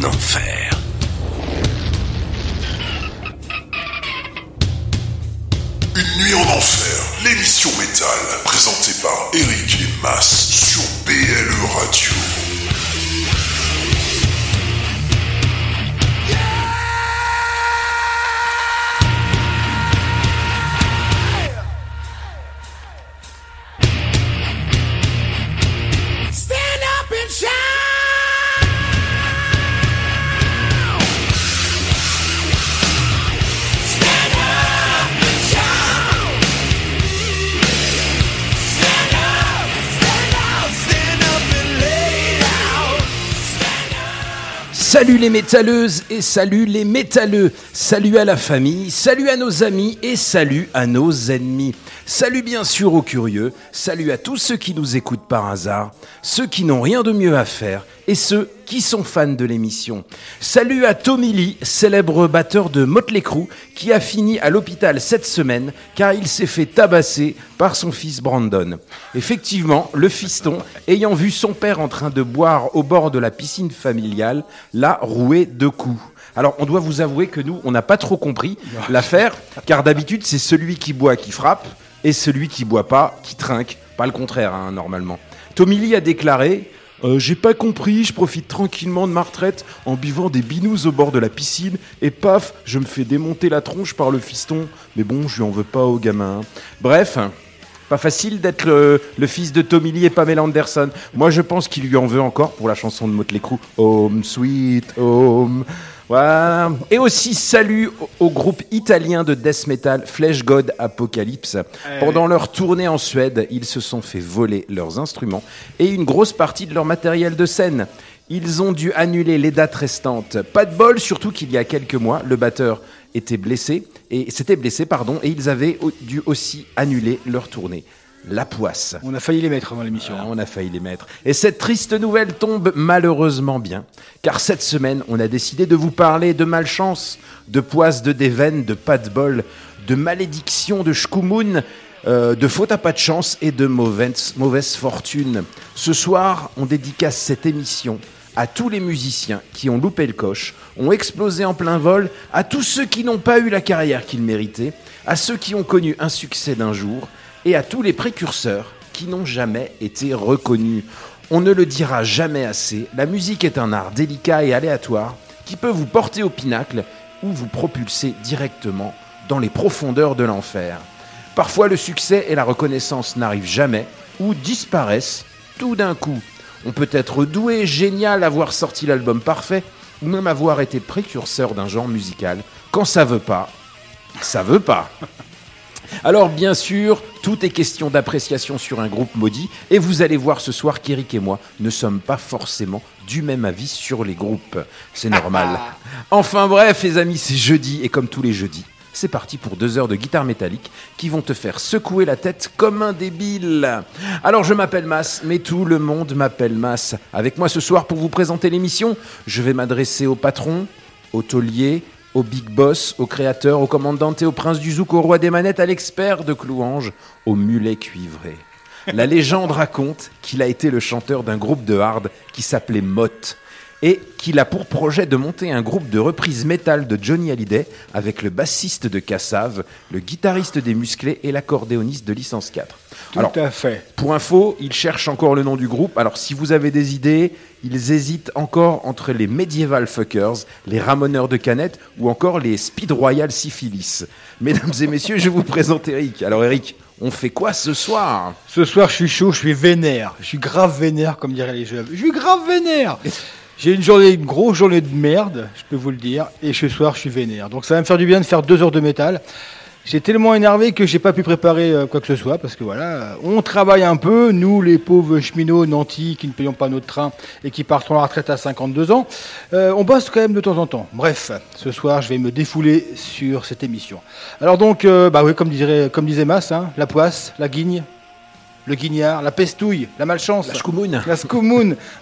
Nuit en les métalleuses et salut les métalleux. Salut à la famille, salut à nos amis et salut à nos ennemis. Salut bien sûr aux curieux, salut à tous ceux qui nous écoutent par hasard, ceux qui n'ont rien de mieux à faire et ceux qui sont fans de l'émission. Salut à Tommy Lee, célèbre batteur de Motley Crue, qui a fini à l'hôpital cette semaine car il s'est fait tabasser par son fils Brandon. Effectivement, le fiston, ayant vu son père en train de boire au bord de la piscine familiale, l'a roué de coups. Alors, on doit vous avouer que nous, on n'a pas trop compris l'affaire, car d'habitude, c'est celui qui boit qui frappe, et celui qui boit pas qui trinque. Pas le contraire, hein, normalement. Tommy Lee a déclaré euh, J'ai pas compris, je profite tranquillement de ma retraite en buvant des binous au bord de la piscine, et paf, je me fais démonter la tronche par le fiston. Mais bon, je lui en veux pas au gamin. Bref. Pas facile d'être le, fils de Tommy Lee et Pamela Anderson. Moi, je pense qu'il lui en veut encore pour la chanson de Motley Crue, Home Sweet Home. Voilà. Et aussi salut au, au groupe italien de death metal Flesh God Apocalypse. Pendant leur tournée en Suède, ils se sont fait voler leurs instruments et une grosse partie de leur matériel de scène. Ils ont dû annuler les dates restantes. Pas de bol, surtout qu'il y a quelques mois, le batteur était blessé et s'était blessé, pardon, et ils avaient dû aussi annuler leur tournée. La poisse. On a failli les mettre dans l'émission. Ah, on a failli les mettre. Et cette triste nouvelle tombe malheureusement bien, car cette semaine, on a décidé de vous parler de malchance, de poisse de déveine, de pas de bol, de malédiction, de shkumun, euh, de faute à pas de chance et de mauvaise, mauvaise fortune. Ce soir, on dédicace cette émission à tous les musiciens qui ont loupé le coche, ont explosé en plein vol, à tous ceux qui n'ont pas eu la carrière qu'ils méritaient, à ceux qui ont connu un succès d'un jour, et à tous les précurseurs qui n'ont jamais été reconnus. On ne le dira jamais assez, la musique est un art délicat et aléatoire qui peut vous porter au pinacle ou vous propulser directement dans les profondeurs de l'enfer. Parfois le succès et la reconnaissance n'arrivent jamais ou disparaissent tout d'un coup. On peut être doué, génial, avoir sorti l'album parfait ou même avoir été précurseur d'un genre musical. Quand ça veut pas, ça veut pas. Alors bien sûr, tout est question d'appréciation sur un groupe maudit, et vous allez voir ce soir qu'Eric et moi ne sommes pas forcément du même avis sur les groupes. C'est normal. Enfin bref, les amis, c'est jeudi, et comme tous les jeudis, c'est parti pour deux heures de guitare métallique qui vont te faire secouer la tête comme un débile. Alors je m'appelle Mas, mais tout le monde m'appelle Mas. Avec moi ce soir pour vous présenter l'émission, je vais m'adresser au patron, au taulier, au big boss, au créateur, au commandant et au prince du zouk, au roi des manettes, à l'expert de Clouange, au mulet cuivré. La légende raconte qu'il a été le chanteur d'un groupe de hard qui s'appelait Mott et qu'il a pour projet de monter un groupe de reprise métal de Johnny Hallyday avec le bassiste de Cassav, le guitariste des Musclés et l'accordéoniste de Licence 4. Tout à fait. Pour info, ils cherchent encore le nom du groupe. Alors, si vous avez des idées, ils hésitent encore entre les Medieval Fuckers, les Ramoneurs de Canettes ou encore les Speed Royal Syphilis. Mesdames et messieurs, je vous présente Eric. Alors, Eric, On fait quoi ce soir? Ce soir, je suis chaud, je suis vénère. Je suis grave vénère, comme diraient les jeunes. Je suis grave vénère. J'ai une journée, une grosse journée de merde, je peux vous le dire. Et ce soir, je suis vénère. Donc ça va me faire du bien de faire deux heures de métal. J'ai tellement énervé que j'ai pas pu préparer euh, quoi que ce soit parce que voilà, euh, on travaille un peu, nous les pauvres cheminots nantis qui ne payons pas notre train et qui partons à la retraite à 52 ans, euh, on bosse quand même de temps en temps. Bref, ce soir je vais me défouler sur cette émission. Alors donc, bah oui, comme disait, comme disait Mas, hein, la poisse, la guigne, le guignard, la pestouille, la malchance, La Shkumun. la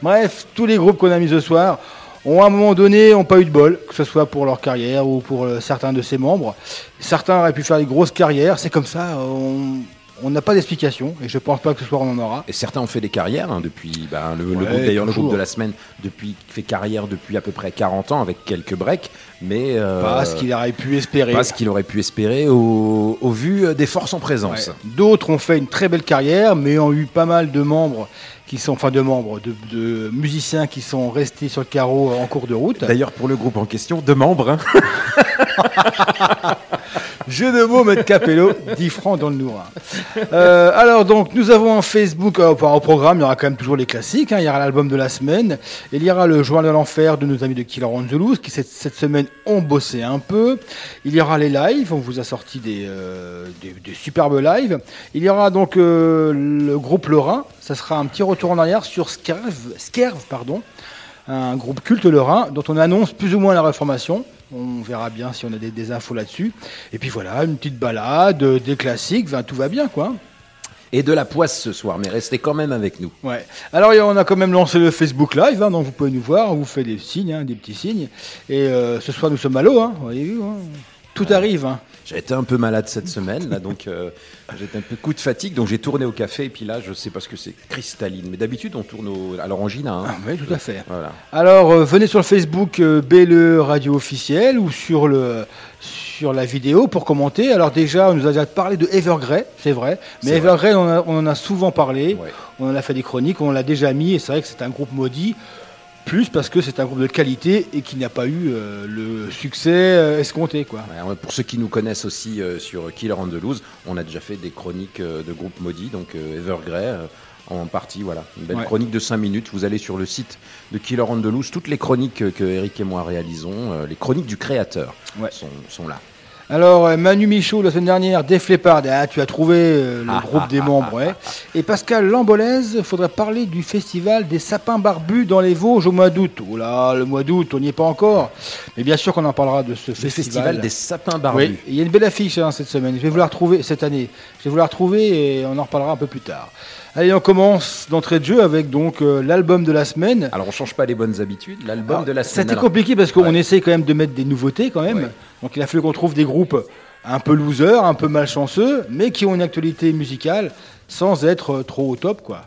bref, tous les groupes qu'on a mis ce soir ont à un moment donné ont pas eu de bol, que ce soit pour leur carrière ou pour euh, certains de ses membres. Certains auraient pu faire des grosses carrières, c'est comme ça, on on n'a pas d'explication et je pense pas que ce soir on en aura. Et certains ont fait des carrières hein, depuis. bah, le, groupe, d'ailleurs, le groupe de la semaine, depuis fait carrière depuis à peu près 40 ans avec quelques breaks, mais euh, Pas ce qu'il aurait pu espérer. pas ce qu'il aurait pu espérer au, au vu euh, des forces en présence. Ouais. D'autres ont fait une très belle carrière, mais ont eu pas mal de membres qui sont, enfin de membres, de, de musiciens qui sont restés sur le carreau en cours de route. D'ailleurs, pour le groupe en question, deux membres. hein. Jeu de mots, Maître Capello, 10 francs dans le Nourin. Euh, alors donc, nous avons un Facebook, euh, enfin, au programme, il y aura quand même toujours les classiques, hein. il y aura l'album de la semaine, il y aura le Journal de l'Enfer de nos amis de Killer on the Loose, qui cette, cette semaine ont bossé un peu, il y aura les lives, on vous a sorti des, euh, des, des superbes lives, il y aura donc euh, le groupe Lorrain, ça sera un petit retour en arrière sur Skerv, Skerv pardon, un groupe culte lorrain dont on annonce plus ou moins la réformation. On verra bien si on a des, des infos là-dessus. Et puis voilà, une petite balade, euh, des classiques, tout va bien quoi. Et de la poisse ce soir, mais restez quand même avec nous. Ouais. Alors on a quand même lancé le Facebook Live, hein, donc vous pouvez nous voir, on vous fait des signes, hein, des petits signes. Et euh, ce soir nous sommes à l'eau, hein, voyez hein. Tout arrive. hein. J'ai été un peu malade cette semaine, là, donc euh, j'étais un peu coup de fatigue, donc j'ai tourné au café, et puis là, je sais pas ce que c'est, cristalline. Mais d'habitude, on tourne au- à l'orangina. hein. Ah, oui, tout à fait. Voilà. Alors, euh, venez sur le Facebook euh, BLE Radio Officiel ou sur, le, sur la vidéo pour commenter. Alors déjà, on nous a déjà parlé de Evergrey, c'est vrai. Mais. Evergrey, on, a- on en a souvent parlé. Ouais. On en a fait des chroniques, on l'a déjà mis. Et c'est vrai que c'est un groupe maudit. Plus parce que c'est un groupe de qualité et qui n'a pas eu euh, le succès euh, escompté. Quoi. Ouais, pour ceux qui nous connaissent aussi euh, sur Killer on the Loose, on a déjà fait des chroniques de groupes maudits, donc Evergrey en partie, voilà. Une belle Ouais. chronique de 5 minutes. Vous allez sur le site de Killer on the Loose, toutes les chroniques que Eric et moi réalisons, les chroniques du créateur Ouais. sont, sont là. Alors, euh, Manu Michaud, la semaine dernière, Def Leppard, ah, tu as trouvé euh, le Ah, groupe ah, des ah, membres. ouais. Et Pascal Lambolèze, il faudrait parler du festival des sapins barbus dans les Vosges au mois d'août. Oh là, le mois d'août, on n'y est pas encore. Mais bien sûr qu'on en parlera de ce Le festival. festival des sapins barbus. Oui, il y a une belle affiche hein, cette semaine. Je vais vous la retrouver cette année. Je vais vous la retrouver et on en reparlera un peu plus tard. Allez, on commence d'entrée de jeu avec donc euh, l'album de la semaine. Alors on change pas les bonnes habitudes. L'album de la semaine. C'était compliqué parce qu'on Ouais. essaie quand même de mettre des nouveautés quand même. Ouais. Donc il a fallu qu'on trouve des groupes un peu losers, un peu malchanceux, mais qui ont une actualité musicale sans être euh, trop au top quoi.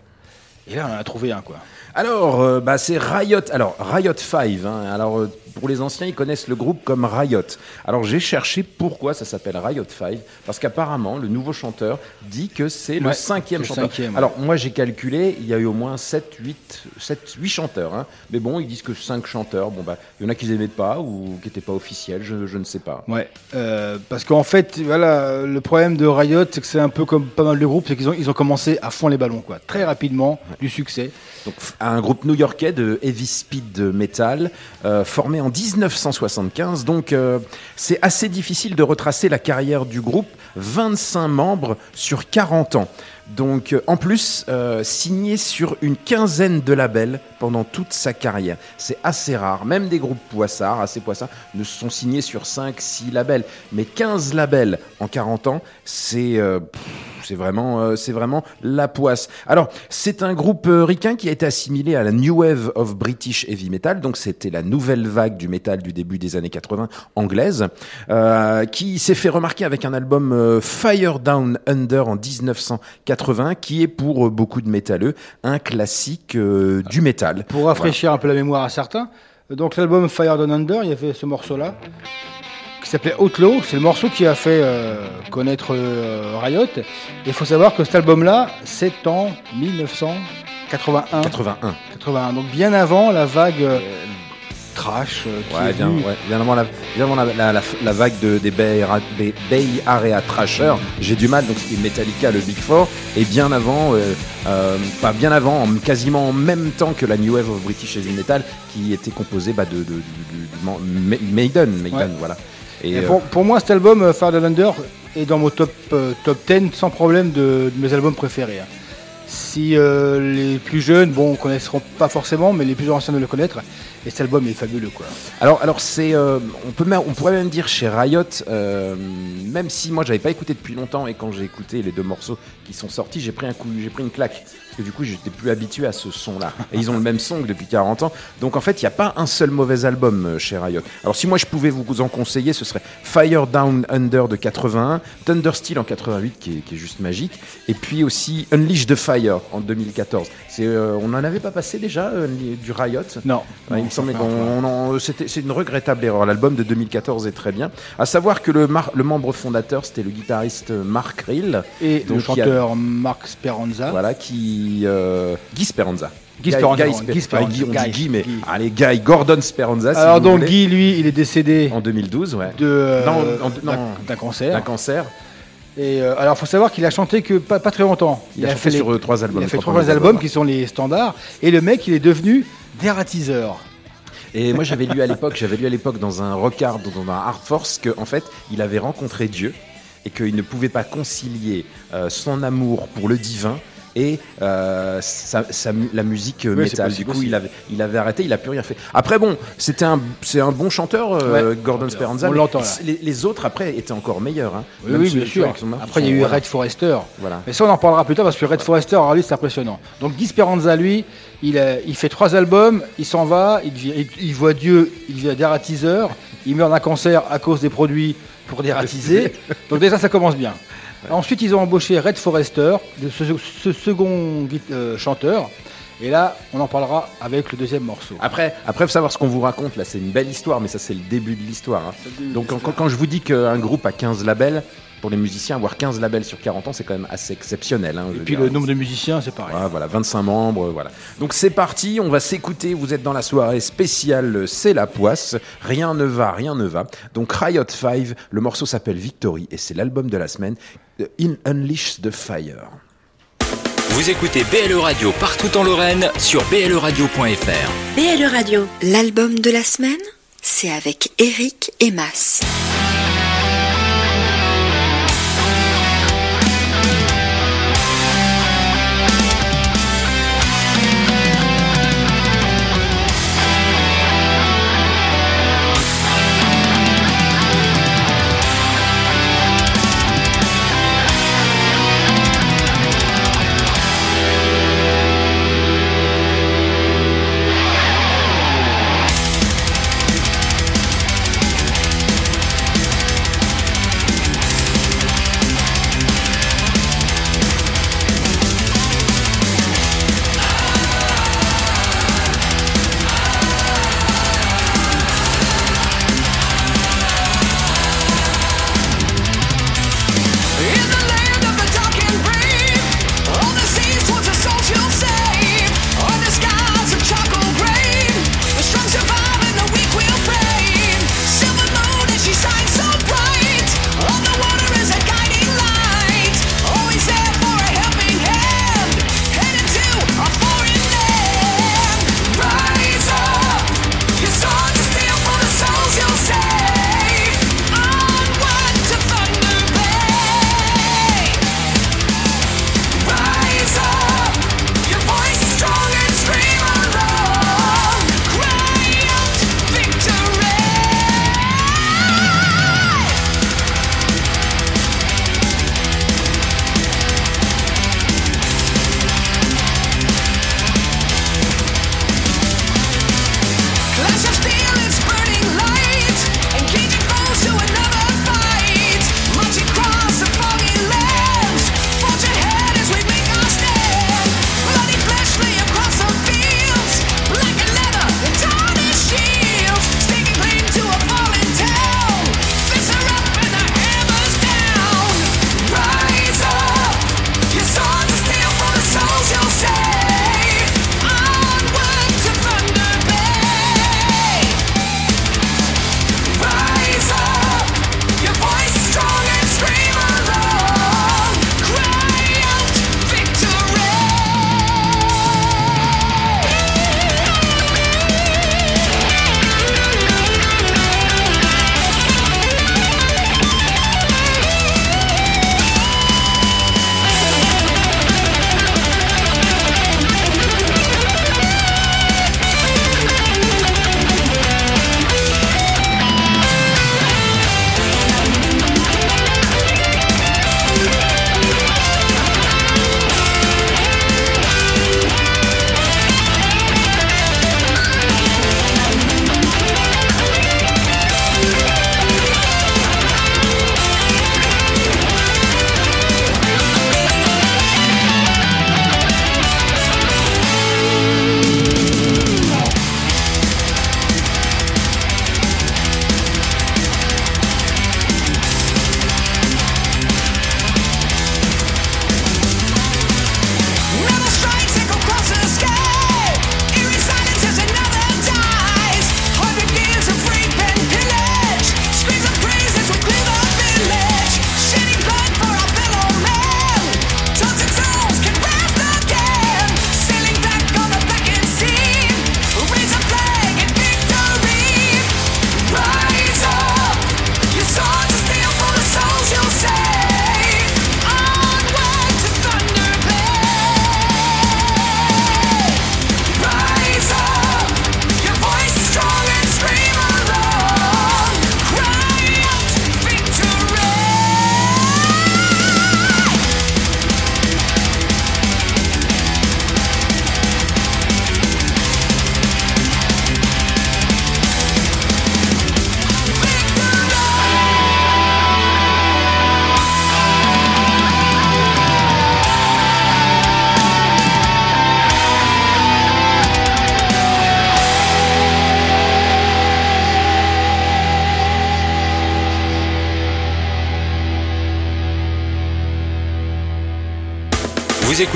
Et là on en a trouvé un quoi. Alors, euh, bah, c'est Riot. Alors, Riot 5. hein. Alors, euh, pour les anciens, ils connaissent le groupe comme Riot. Alors, j'ai cherché pourquoi ça s'appelle Riot 5. Parce qu'apparemment, le nouveau chanteur dit que c'est le cinquième chanteur. cinquième. Alors, moi, j'ai calculé, il y a eu au moins 7, 8, 7, 8 chanteurs. hein. Mais bon, ils disent que 5 chanteurs. Bon, bah, il y en a qui n'aimaient pas ou qui n'étaient pas officiels, je, je ne sais pas. Ouais. Euh, parce qu'en fait voilà le problème de Riot c'est que c'est un peu comme pas mal de groupes, c'est qu'ils ont ils ont commencé à fond les ballons quoi, très rapidement, du succès. Donc, un groupe new-yorkais de heavy speed metal euh, formé en 1975. Donc, euh, c'est assez difficile de retracer la carrière du groupe. 25 membres sur 40 ans. Donc, euh, en plus, euh, signé sur une quinzaine de labels pendant toute sa carrière. C'est assez rare. Même des groupes poissards, assez poissards, ne sont signés sur 5, 6 labels. Mais 15 labels en 40 ans, c'est c'est vraiment, euh, c'est vraiment la poisse. Alors, c'est un groupe euh, ricain qui a été assimilé à la New Wave of British Heavy Metal. Donc, c'était la nouvelle vague du métal du début des années 80 anglaise, euh, qui s'est fait remarquer avec un album euh, Fire Down Under en 1980, qui est pour euh, beaucoup de métalleux un classique euh, du métal. Pour rafraîchir un peu la mémoire à certains, donc l'album Fire Down Under, il y avait ce morceau-là s'appelait Outlaw. C'est le morceau qui a fait euh, connaître euh, Riot. Et il faut savoir que cet album-là, c'est en 1981. 81. 81. Donc bien avant la vague euh, trash euh, qui Ouais, est bien, ouais, bien avant la, bien avant la, la- la- vague de, des, Bay, Area Trashers, j'ai du mal, donc c'était Metallica, le Big Four, et bien avant, euh, euh, pas bien avant, en- quasiment en même temps que la New Wave of British Heavy Metal, qui était composée bah, de, Maiden, Maiden, Ouais. voilà. Et, Et euh, pour, pour moi, cet album, euh, Under, est dans mon top, euh, top 10 sans problème de, de mes albums préférés. hein. Si euh, les plus jeunes, bon, connaîtront pas forcément, mais les plus anciens doivent le connaître. Et cet album est fabuleux, quoi. Alors, alors c'est, euh, on peut, même- on pourrait même dire chez Riot, euh, même si moi j'avais pas écouté depuis longtemps et quand j'ai écouté les deux morceaux qui sont sortis, j'ai pris un coup, j'ai pris une claque que du coup j'étais plus habitué à ce son-là. Et ils ont le même son que depuis 40 ans, donc en fait il n'y a pas un seul mauvais album euh, chez Riot. Alors si moi je pouvais vous en conseiller, ce serait Fire Down Under de 81, Thunder Steel en 88 qui est, qui est juste magique, et puis aussi Unleash the Fire en 2014. C'est, euh, on n'en avait pas passé déjà euh, du Riot? Non. Il me semblait c'est qu'on c'est une regrettable erreur. L'album de 2014 est très bien. À savoir que le, mar- le membre fondateur, c'était le guitariste Mark Rill, Et Donc, le y a- chanteur Mark Speranza. voilà, qui euh, Guy Speranza. Guy Speranza, Guy, Guy Spe- Speranza, Guy, on dit Guy, Guy, mais Guy. allez, Guy, Gordon Speranza. si Alors donc Guy, lui, il est décédé en 2012, ouais, de euh, d'un- cancer. d'un cancer. Et euh, alors, faut savoir qu'il a chanté que pas, pas très longtemps. Il, a, chanté fait sur les- euh, trois albums. il a fait trois albums qui sont les standards. Et le mec, il est devenu dératiseur. Et moi j'avais lu à l'époque, j'avais lu à l'époque dans un rockard, dans un Hard Force, que en fait il avait rencontré Dieu et qu'il ne pouvait pas concilier euh, son amour pour le divin et euh, sa- sa mu- la musique euh, Oui, métal. Du coup, il avait, il avait arrêté, il a plus rien fait. Après, bon, c'était un, c'est un bon chanteur, euh, Ouais, Gordon. Speranza. On l'entend. Les, les autres après étaient encore meilleurs. hein. Oui, bien sûr. Après, il y a eu voilà. Red Forrester. Voilà. Mais ça, on en parlera plus tard parce que Red Forrester, alors lui, c'est impressionnant. Donc Guy Speranza, lui, il, a- il fait trois albums, il s'en va, il, devient- il- il voit Dieu, il devient dératiseur, il meurt d'un cancer à cause des produits pour dératiser. Donc déjà, ça commence bien. Ensuite, ils ont embauché Red Forrester, de ce, ce second euh, chanteur. Et là, on en parlera avec le deuxième morceau. Après, après, faut savoir ce qu'on vous raconte là, c'est une belle histoire, mais ça c'est le début de l'histoire. hein. Donc quand je vous dis qu'un groupe a 15 labels, pour les musiciens, avoir 15 labels sur 40 ans, c'est quand même assez exceptionnel. hein, Et puis dire. le nombre de musiciens, c'est pareil. Ouais, voilà, 25 membres, voilà. Donc c'est parti, on va s'écouter, vous êtes dans la soirée spéciale C'est la poisse, rien ne va, rien ne va. Donc Riot 5, le morceau s'appelle Victory et c'est l'album de la semaine, In Unleash the Fire. Vous écoutez BLE Radio partout en Lorraine sur bleradio.fr. BLE Radio, l'album de la semaine, c'est avec Eric et Mas.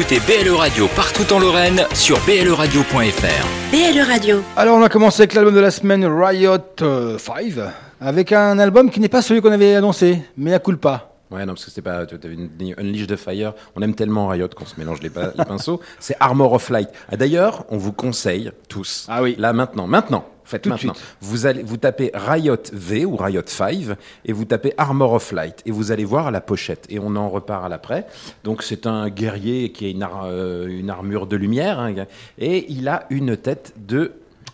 Écoutez BLE Radio partout en Lorraine sur bleradio.fr. BLE Radio. Alors on a commencé avec l'album de la semaine Riot euh, 5 avec un album qui n'est pas celui qu'on avait annoncé, mais à culpa. Ouais, non, parce que c'était pas. Tu avais une Unleash the Fire. On aime tellement Riot qu'on se mélange les, pinceaux. C'est Armor of Light. Ah, D'ailleurs, on vous conseille tous. Ah oui. Là, maintenant. Maintenant. Faites Tout de maintenant. suite. Vous allez, vous tapez Riot V ou Riot 5 et vous tapez Armor of Light et vous allez voir la pochette et on en repart à l'après. Donc c'est un guerrier qui a une, ar- euh, une armure de lumière hein, et il a une tête de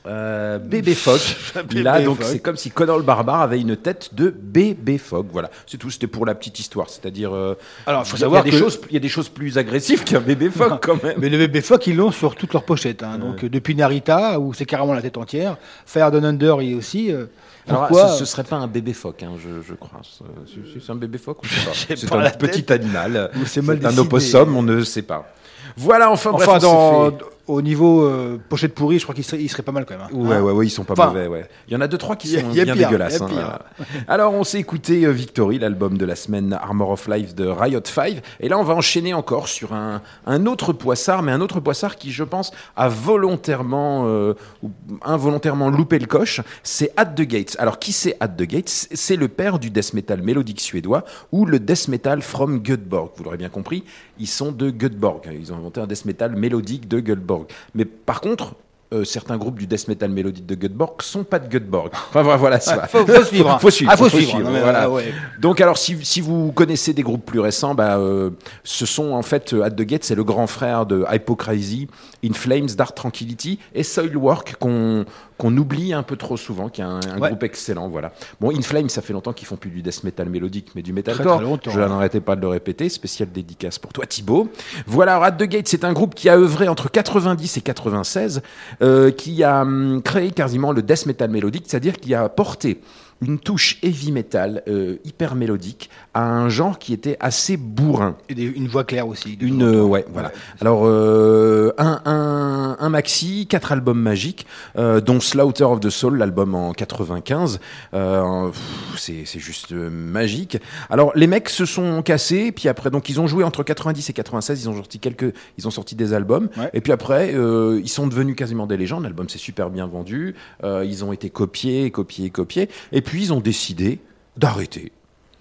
euh, bébé phoque. a Bébé donc phoque. c'est comme si Conan le barbare avait une tête de bébé phoque. Voilà, c'est tout. C'était pour la petite histoire. C'est-à-dire, euh, Alors, faut savoir il y a des que- choses, il y a des choses plus agressives qu'un bébé phoque quand même. Mais le bébé Fock, ils l'ont sur toutes leurs pochettes. hein. Donc euh, depuis Narita, où c'est carrément la tête entière, Fire Down Under, il y a aussi. euh, Alors, pourquoi ce, serait pas un bébé phoque, hein, je, je crois. C'est- un bébé phoque ou je sais pas. C'est un petit animal. C'est un opossum, on ne sait pas. Voilà, enfin, bref, Enfin, s'est dans, au niveau euh, pochette pourrie, je crois qu'il serait, il serait pas mal quand même. hein. Ouais, Hein ouais, ouais, ils sont pas Enfin, mauvais, ouais. Il y en a deux, trois qui sont bien pire, dégueulasses. hein. Alors, on s'est écouté euh, Victory, l'album de la semaine Armor of Life de Riot 5. Et là, on va enchaîner encore sur un, un autre poissard, mais un autre poissard qui, je pense, a volontairement, euh, ou involontairement loupé le coche. C'est At the Gates. Alors, qui c'est At the Gates? C'est le père du death metal mélodique suédois ou le death metal from Göteborg. Vous l'aurez bien compris, ils sont de Göteborg. Ils ont inventé un death metal mélodique de Göteborg. Mais par contre, euh, certains groupes du death metal mélodique de Göteborg sont pas de Göteborg. Enfin voilà, voilà ça. Ouais, faut- faut suivre. Faut, suivre. Ah, faut suivre, non, mais, voilà. ouais, ouais. Donc alors si, si vous connaissez des groupes plus récents, bah, euh, ce sont en fait euh, At the Gate, c'est le grand frère de Hypocrisy, In Flames, Dark Tranquility et Soilwork qu'on qu'on oublie un peu trop souvent, qui est un, un Ouais. groupe excellent. Voilà. Bon, In Flames, ça fait longtemps qu'ils font plus du death metal mélodique, mais du metalcore. Je n'arrêtais pas de le répéter. Spécial dédicace pour toi, Thibaut. Voilà, alors, At the Gate, c'est un groupe qui a œuvré entre 90 et 96, euh, qui a hum, créé quasiment le death metal mélodique, c'est-à-dire qui a porté une touche heavy metal euh, hyper mélodique à un genre qui était assez bourrin. Et des- une voix claire aussi. Une euh, ouais voilà. Alors euh, un, un un maxi, quatre albums magiques, euh, dont Slaughter of the Soul, l'album en 95. Euh, c'est c'est juste magique. Alors les mecs se sont cassés, puis après donc ils ont joué entre 90 et 96. Ils ont sorti quelques, ils ont sorti des albums. Ouais. Et puis après euh, ils sont devenus quasiment des légendes. L'album s'est super bien vendu. Euh, ils ont été copiés, copiés, copiés. Et puis ils ont décidé d'arrêter.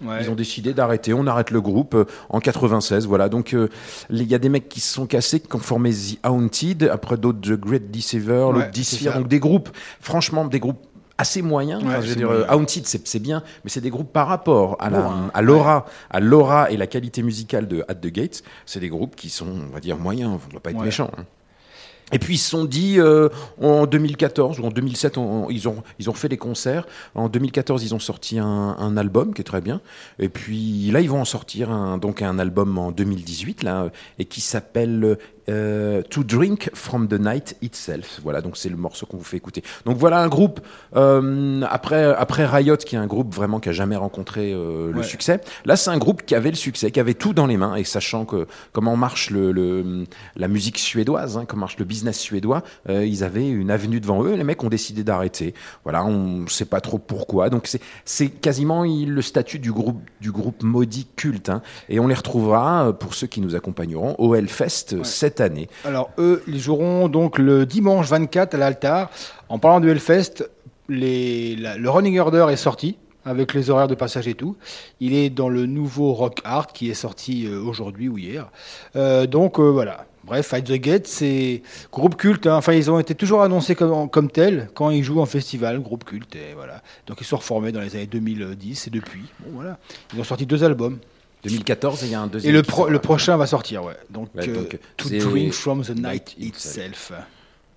Ouais. Ils ont décidé d'arrêter. On arrête le groupe euh, en 96. Voilà. Donc, euh, il y a des mecs qui se sont cassés, qui ont formé The Haunted, après d'autres The Great Deceiver, Ouais, l'autre. Donc, des groupes, franchement, des groupes assez moyens. Ouais, Enfin, je veux c'est dire, moyen. euh, Haunted, c'est bien, mais c'est des groupes par rapport à la, Bourrin. à l'aura, à l'aura et la qualité musicale de At the Gates. C'est des groupes qui sont, on va dire, moyens. On ne doit pas être méchant. hein. Et puis ils se sont dit euh, en 2014 ou en 2007, on- on- ils ont ils ont fait des concerts. En 2014, ils ont sorti un, un album qui est très bien. Et puis là, ils vont en sortir un, donc un album en 2018 là et qui s'appelle euh, To Drink from the Night Itself. Voilà, donc c'est le morceau qu'on vous fait écouter. Donc voilà un groupe euh, après après Riot qui est un groupe vraiment qui a jamais rencontré euh, le Ouais. succès. Là, c'est un groupe qui avait le succès, qui avait tout dans les mains et sachant que comment marche le, le- la musique suédoise, hein, comment marche le business suédois, ils avaient une avenue devant eux. Les mecs ont décidé d'arrêter. Voilà, on sait pas trop pourquoi. Donc c'est quasiment il- le statut du groupe du groupe maudit culte. hein. et on les retrouvera pour ceux qui nous accompagneront au Hellfest année. Alors eux, ils joueront donc le dimanche 24 à l'Altar. En parlant du Hellfest, le Running Order est sorti avec les horaires de passage et tout. Il est dans le nouveau Rock Art qui est sorti euh, aujourd'hui ou hier. Euh, donc euh, voilà. Bref, Fight the Gate, c'est groupe culte. hein. Enfin, ils ont été toujours annoncés comme, comme tels quand ils jouent en festival, groupe culte. Voilà. Donc ils sont reformés dans les années 2010 et depuis. Bon voilà. Ils ont sorti deux albums. 2014, et il y a un deuxième. Et le, pro- le prochain va sortir, ouais. Donc, Ouais, euh, To Drink from the Night Itself.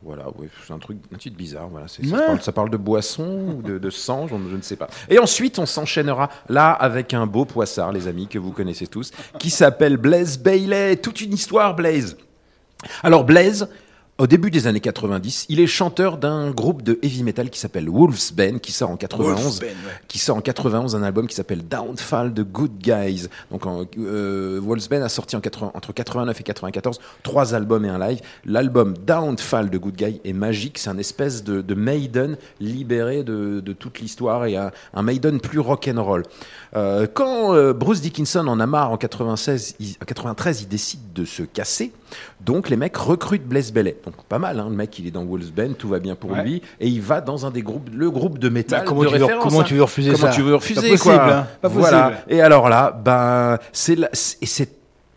Voilà, ouais, c'est un truc, un truc bizarre. Voilà, ça, parle, ça parle de boisson ou de, de sang, je, je ne sais pas. Et ensuite, on s'enchaînera là avec un beau poissard, les amis, que vous connaissez tous, qui s'appelle Blaze Bailey. Toute une histoire, Blaze. Alors, Blaze. Au début des années 90, il est chanteur d'un groupe de heavy metal qui s'appelle Wolf's Bane, qui sort en 91, Wolfsbane, ouais. qui sort en 91 un album qui s'appelle Downfall the Good Guys. Donc, euh, Wolfsbane a sorti en 80 entre 89 et 94 trois albums et un live. L'album Downfall the Good Guy est magique. C'est un espèce de, de Maiden libéré de, de toute l'histoire et un, un Maiden plus rock'n'roll. Euh, quand euh, Bruce Dickinson en a marre en 96, il- en 93, il décide de se casser. Donc les mecs recrutent Blaise Bellet. Donc pas mal, hein, le mec il est dans Wolfsbane, tout va bien pour Ouais. lui, et il va dans un des groupes, le groupe de métal Bah, comment de tu veux- référence, comment hein. tu veux refuser Comment ça tu veux refuser Pas possible, quoi hein. Pas Voilà. Et alors là, ben c'est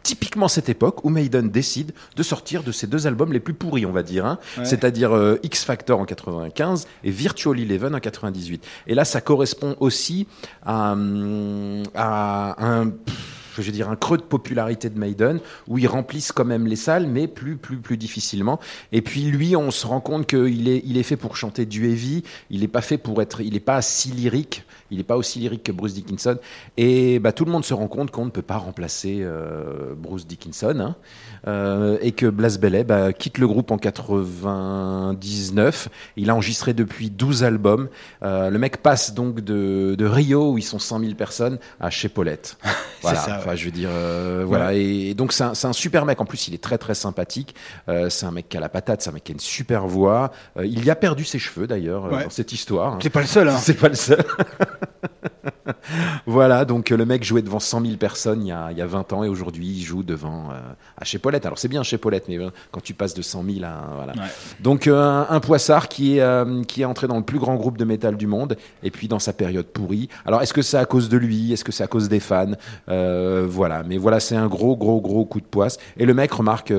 typiquement cette époque où Maiden décide de sortir de ses deux albums les plus pourris, on va dire, hein. Ouais. c'est-à-dire euh, X Factor en 95 et Virtual Eleven en 98. Et là, ça correspond aussi à, hum, à un pff, je veux dire un creux de popularité de Maiden où ils remplissent quand même les salles mais plus plus plus difficilement. Et puis lui on se rend compte qu'il est il est fait pour chanter du heavy. Il n'est pas fait pour être il n'est pas si lyrique. Il n'est pas aussi lyrique que Bruce Dickinson. Et bah, tout le monde se rend compte qu'on ne peut pas remplacer euh, Bruce Dickinson hein, euh, et que Blas Bellet bah, quitte le groupe en 99 il a enregistré depuis 12 albums. Euh, le mec passe donc de, de Rio où ils sont 100 000 personnes à chez Paulette. Voilà. ça, ouais. Enfin, je veux dire euh, voilà. Et, donc c'est un, super mec. En plus il est très très sympathique. Euh, c'est un mec qui a la patate c'est un mec qui a une super voix. Euh, il y a perdu ses cheveux d'ailleurs Ouais. dans cette histoire C'est pas le seul, hein. c'est pas le seul voilà, donc euh, le mec jouait devant 100 000 personnes il y a, il y a 20 ans et aujourd'hui il joue devant euh, à chez Paulette. Alors c'est bien chez Paulette, mais euh, quand tu passes de 100 000 à voilà. Ouais. Donc euh, un, poissard qui est qui est entré dans le plus grand groupe de métal du monde et puis dans sa période pourrie. Alors est-ce que c'est à cause de lui? Est-ce que c'est à cause des fans? Voilà, mais voilà c'est un gros gros gros coup de poisse. Et le mec remarque,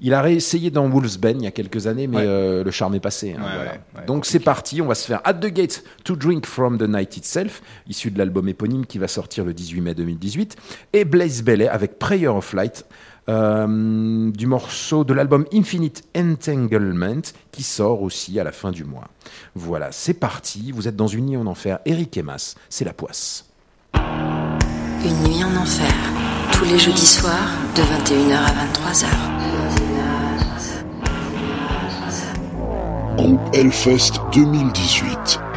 il a réessayé dans Wolfsbane il y a quelques années, mais Ouais. le charme est passé. hein, Ouais, voilà. Donc c'est parti, on va se faire At the Gates to Drink from the Night Itself, issu de l'album éponyme qui va sortir le 18 mai 2018, et Blaze Bellet avec Prayer of Light, euh, du morceau de l'album Infinite Entanglement qui sort aussi à la fin du mois. Voilà, c'est parti, vous êtes dans une nuit en enfer, Eric et Mas, c'est la poisse. Une nuit en enfer, tous les jeudis soirs, de 21h à 23h. Groupe Hellfest 2018.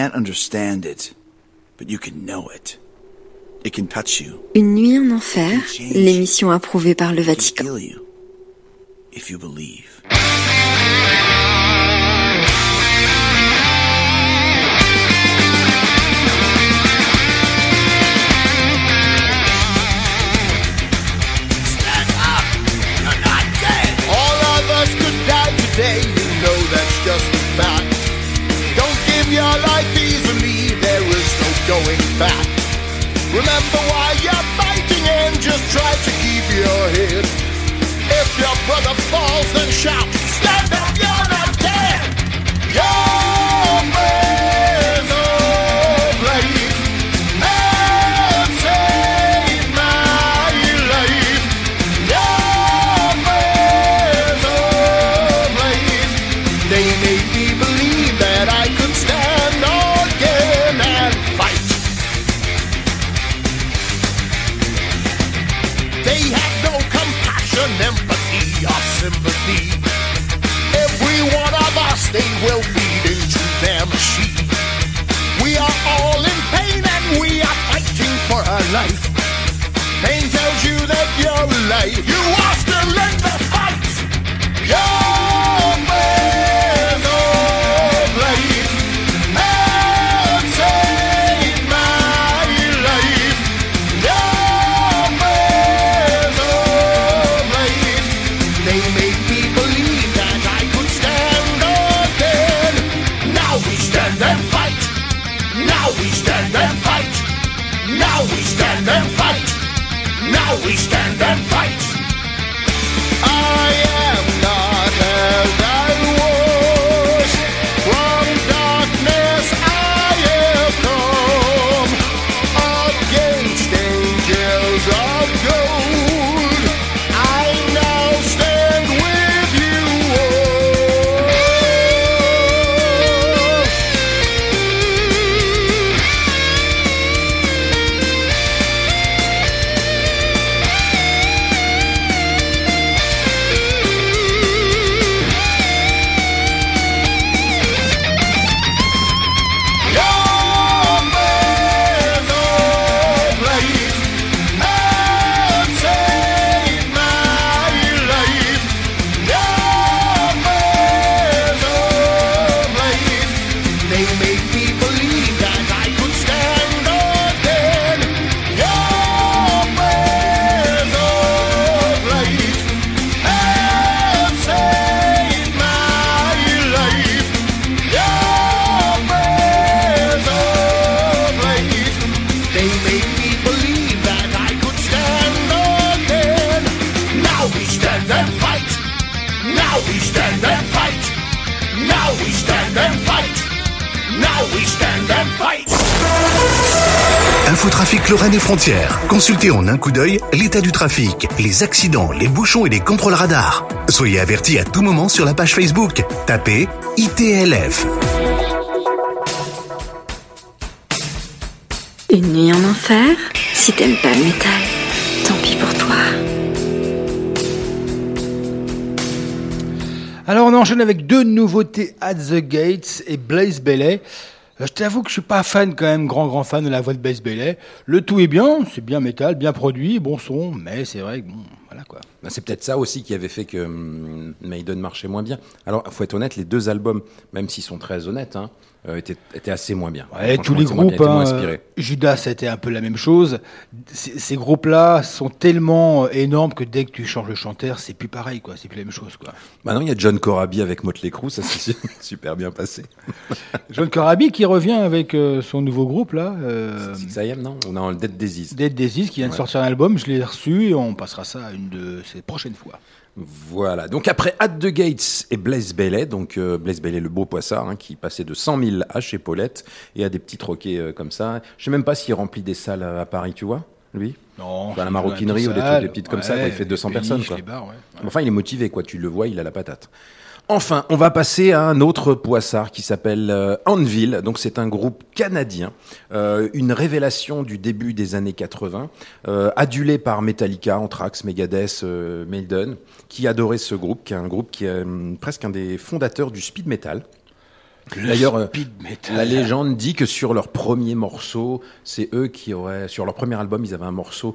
Can't understand it, but you can know it. It can touch you, Une nuit en enfer, l'émission approuvée par le it can Vatican. if you believe. Going back. Remember why you're fighting and just try to keep your head. If your brother falls, then shout, Infotrafic Lorraine et Frontières. Consultez en un coup d'œil l'état du trafic, les accidents, les bouchons et les contrôles radars. Soyez avertis à tout moment sur la page Facebook. Tapez ITLF. Une nuit en enfer? Si t'aimes pas le métal, tant pis pour toi. Alors on enchaîne avec deux nouveautés at the Gates et Blaze Bailey. Euh, Je t'avoue que je suis pas fan quand même, grand grand fan de la voix de Blaze Bailey. Le tout est bien, c'est bien métal, bien produit, bon son, mais c'est vrai que bon, voilà quoi. Ben, c'est peut-être ça aussi qui avait fait que hum, Maiden marchait moins bien. Alors, faut être honnête, les deux albums, même s'ils sont très honnêtes, hein, euh, étaient assez moins bien. Ouais, tous les bien, groupes, moins hein. Judas c'était un peu la même chose. Ces, ces groupes-là sont tellement euh, énormes que dès que tu changes le chanteur, c'est plus pareil quoi, c'est plus la même chose quoi. Maintenant, il y a John Corabi avec Motley Crue, ça s'est super bien passé. John Corabi qui revient avec euh, son nouveau groupe là, euh, Six AM, non? On est en Dead Disease. Dead Disease qui vient de sortir un album, je l'ai reçu et on passera ça une de ces prochaines fois. Voilà. Donc après At the Gates et Blaze Bailey, donc euh, Blaze Bailey, le beau poissard, hein, qui passait de 100 000 à chez Paulette et à des petits troquets euh, comme ça. Je sais même pas s'il remplit des salles à, à Paris, tu vois, lui? Non, Dans la maroquinerie ou des trucs des petites comme ça, quoi, il fait les 200 péniches, personnes. Quoi. ouais. Enfin, il est motivé, quoi. Tu le vois, il a la patate. Enfin, on va passer à un autre poissard qui s'appelle euh, Anvil. Donc c'est un groupe canadien, euh, une révélation du début des années 80, euh, adulé par Metallica, Anthrax, Megadeth, Maiden, qui adorait ce groupe, qui est un groupe qui est hum, presque un des fondateurs du speed metal. D'ailleurs, la légende dit que sur leur premier morceau, c'est eux qui auraient, sur leur premier album, ils avaient un morceau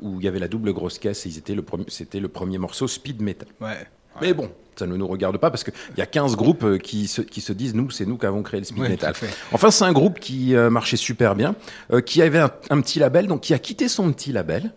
où il y avait la double grosse caisse et ils étaient le premier, c'était le premier morceau speed metal. Ouais. Mais bon, ça ne nous regarde pas parce qu'il y a 15 groupes euh, qui se, qui se disent nous, c'est nous qui avons créé le speed Ouais, metal. Enfin, c'est un groupe qui euh, marchait super bien, euh, qui avait un, un petit label, donc qui a quitté son petit label.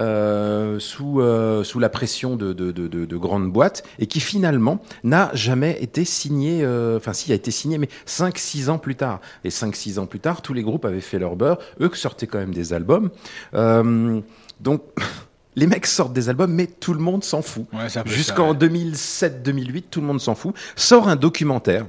euh, sous sous la pression de, de, de, de, de grandes boîtes et qui finalement n'a jamais été signé enfin si a été signé mais 5 6 ans plus tard et 5 6 ans plus tard tous les groupes avaient fait leur beurre eux que sortaient quand même des albums donc les mecs sortent des albums, mais tout le monde s'en fout. Ouais, Jusqu'en ouais. 2007-2008, tout le monde s'en fout. Sort un documentaire.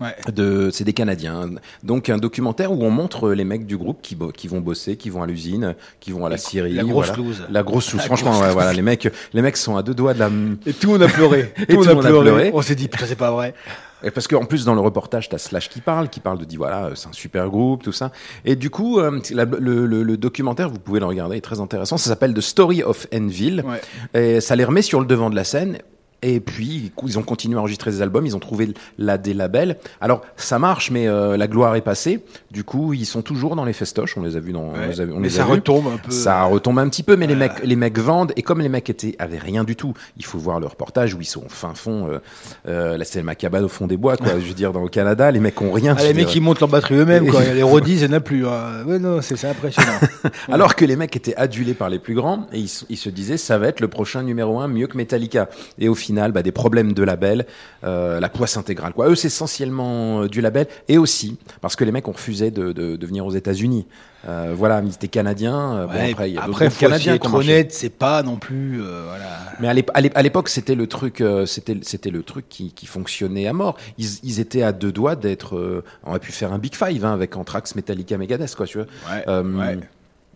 Ouais. De, c'est des Canadiens. Donc un documentaire où on montre les mecs du groupe qui, bo- qui vont bosser, qui vont à l'usine, qui vont à la Syrie. la grosse voilà. loose. La grosse loose. Franchement, grosse ouais, voilà, les mecs, les mecs sont à deux doigts de la. Et tout monde a pleuré. Et tout le monde a pleuré. On s'est dit, putain, c'est pas vrai. Et parce qu'en plus dans le reportage, t'as Slash qui parle, qui parle de dit voilà, euh, c'est un super groupe, tout ça. Et du coup, euh, la- le, le- le documentaire, vous pouvez le regarder, est très intéressant. Ça s'appelle The Story of Enville. Ouais. Et ça les remet sur le devant de la scène. Et puis, ils ont continué à enregistrer des albums, ils ont trouvé là des labels. Alors, ça marche, mais euh, la gloire est passée. Du coup, ils sont toujours dans les festoches. On les a vus dans. on les a, on Mais les ça a vus. retombe un peu. Ça retombe un petit peu, mais les mecs, les mecs vendent. Et comme les mecs étaient, avaient rien du tout, il faut voir le reportage où ils sont au fin fond. Euh, euh, là, c'est ma cabane au fond des bois, quoi. je veux dire, dans le Canada, les mecs ont rien. Ah, les mecs qui montent leur batterie eux-mêmes, quoi. Les rodis, il n'y en a plus. hein. Ouais, non, c'est impressionnant. Alors que les mecs étaient adulés par les plus grands et ils, ils se disaient ça va être le prochain numéro un mieux que Metallica. Et au final, bah, des problèmes de label, euh, la poisse intégrale. Quoi. Eux, c'est essentiellement euh, du label et aussi parce que les mecs ont refusé de, de, de venir aux États-Unis. Euh, voilà, ils étaient canadiens. bon, Ouais, après, il y a après, faut canadiens être honnête, c'est pas non plus, euh, voilà. Mais à l'ép- à l'ép- à l'époque, c'était le truc, c'était c'était le truc qui, qui fonctionnait à mort. Ils, ils étaient à deux doigts d'être. on aurait pu faire un Big Five hein, avec Anthrax, Metallica, Megadeth, quoi, tu vois. Ouais, ouais.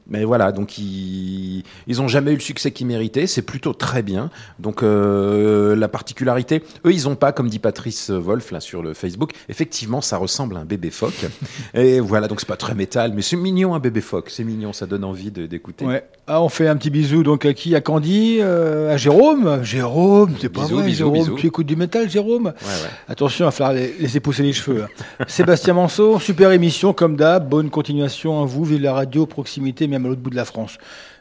Mais voilà, donc ils ils ont jamais eu le succès qu'ils méritaient. C'est plutôt très bien. Donc euh, la particularité, eux, ils ont pas, comme dit Patrice Wolf là sur le Facebook. Effectivement, ça ressemble à un bébé phoque. Et voilà, donc c'est pas très métal, mais c'est mignon un bébé phoque. C'est mignon, ça donne envie d'écouter. Ouais. Ah, on fait un petit bisou donc à qui? À Candy, euh, à Jérôme? Jérôme, c'est pas Bisous, vrai, bisous, Jérôme. bisous. Tu écoutes du métal, Jérôme? Ouais, ouais. Attention à faire les- laisser pousser les cheveux. hein. Sébastien Manceau, super émission comme d'hab. Bonne continuation à vous, vive la radio, proximité, même à l'autre bout de la France.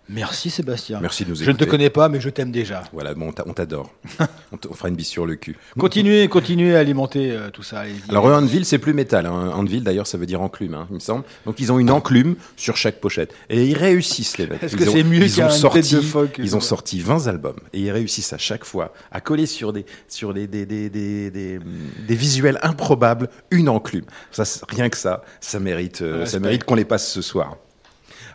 Merci Sébastien. Merci de nous Je ne te écouter. connais pas, mais je t'aime déjà. Voilà, bon, on t'a- on t'adore. on, fera une bise sur le cul. Continuez, continuez à alimenter euh, tout ça. allez-y. Alors, Anvil, c'est plus métal. Hein. D'ailleurs, ça veut dire enclume, hein, il me semble. Donc, ils ont une enclume sur chaque pochette. Et ils réussissent, les mecs. Est-ce Ils que ont- c'est mieux ils ont sorti, tête de phoque Ils ont sorti 20 albums. Et ils réussissent à chaque fois à coller sur des, sur des, des, des, des, des, des visuels improbables une enclume. Ça, rien que ça, ça mérite, euh, ça mérite qu'on les passe ce soir.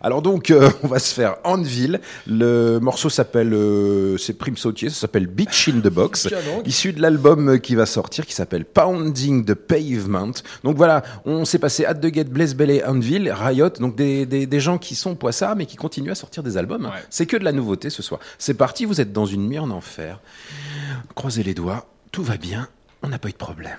Alors donc, euh, on va se faire Anvil. Le morceau s'appelle, euh, c'est Prime Sautier, ça s'appelle Beach in the Box, issu de l'album qui va sortir, qui s'appelle Pounding the Pavement. Donc voilà, on s'est passé At the Gate, Blaze Belly, Anvil, Riot, donc des, des, des gens qui sont poissards, mais qui continuent à sortir des albums. Ouais. C'est que de la nouveauté ce soir. C'est parti, vous êtes dans une nuit en enfer. Croisez les doigts, tout va bien, on n'a pas eu de problème.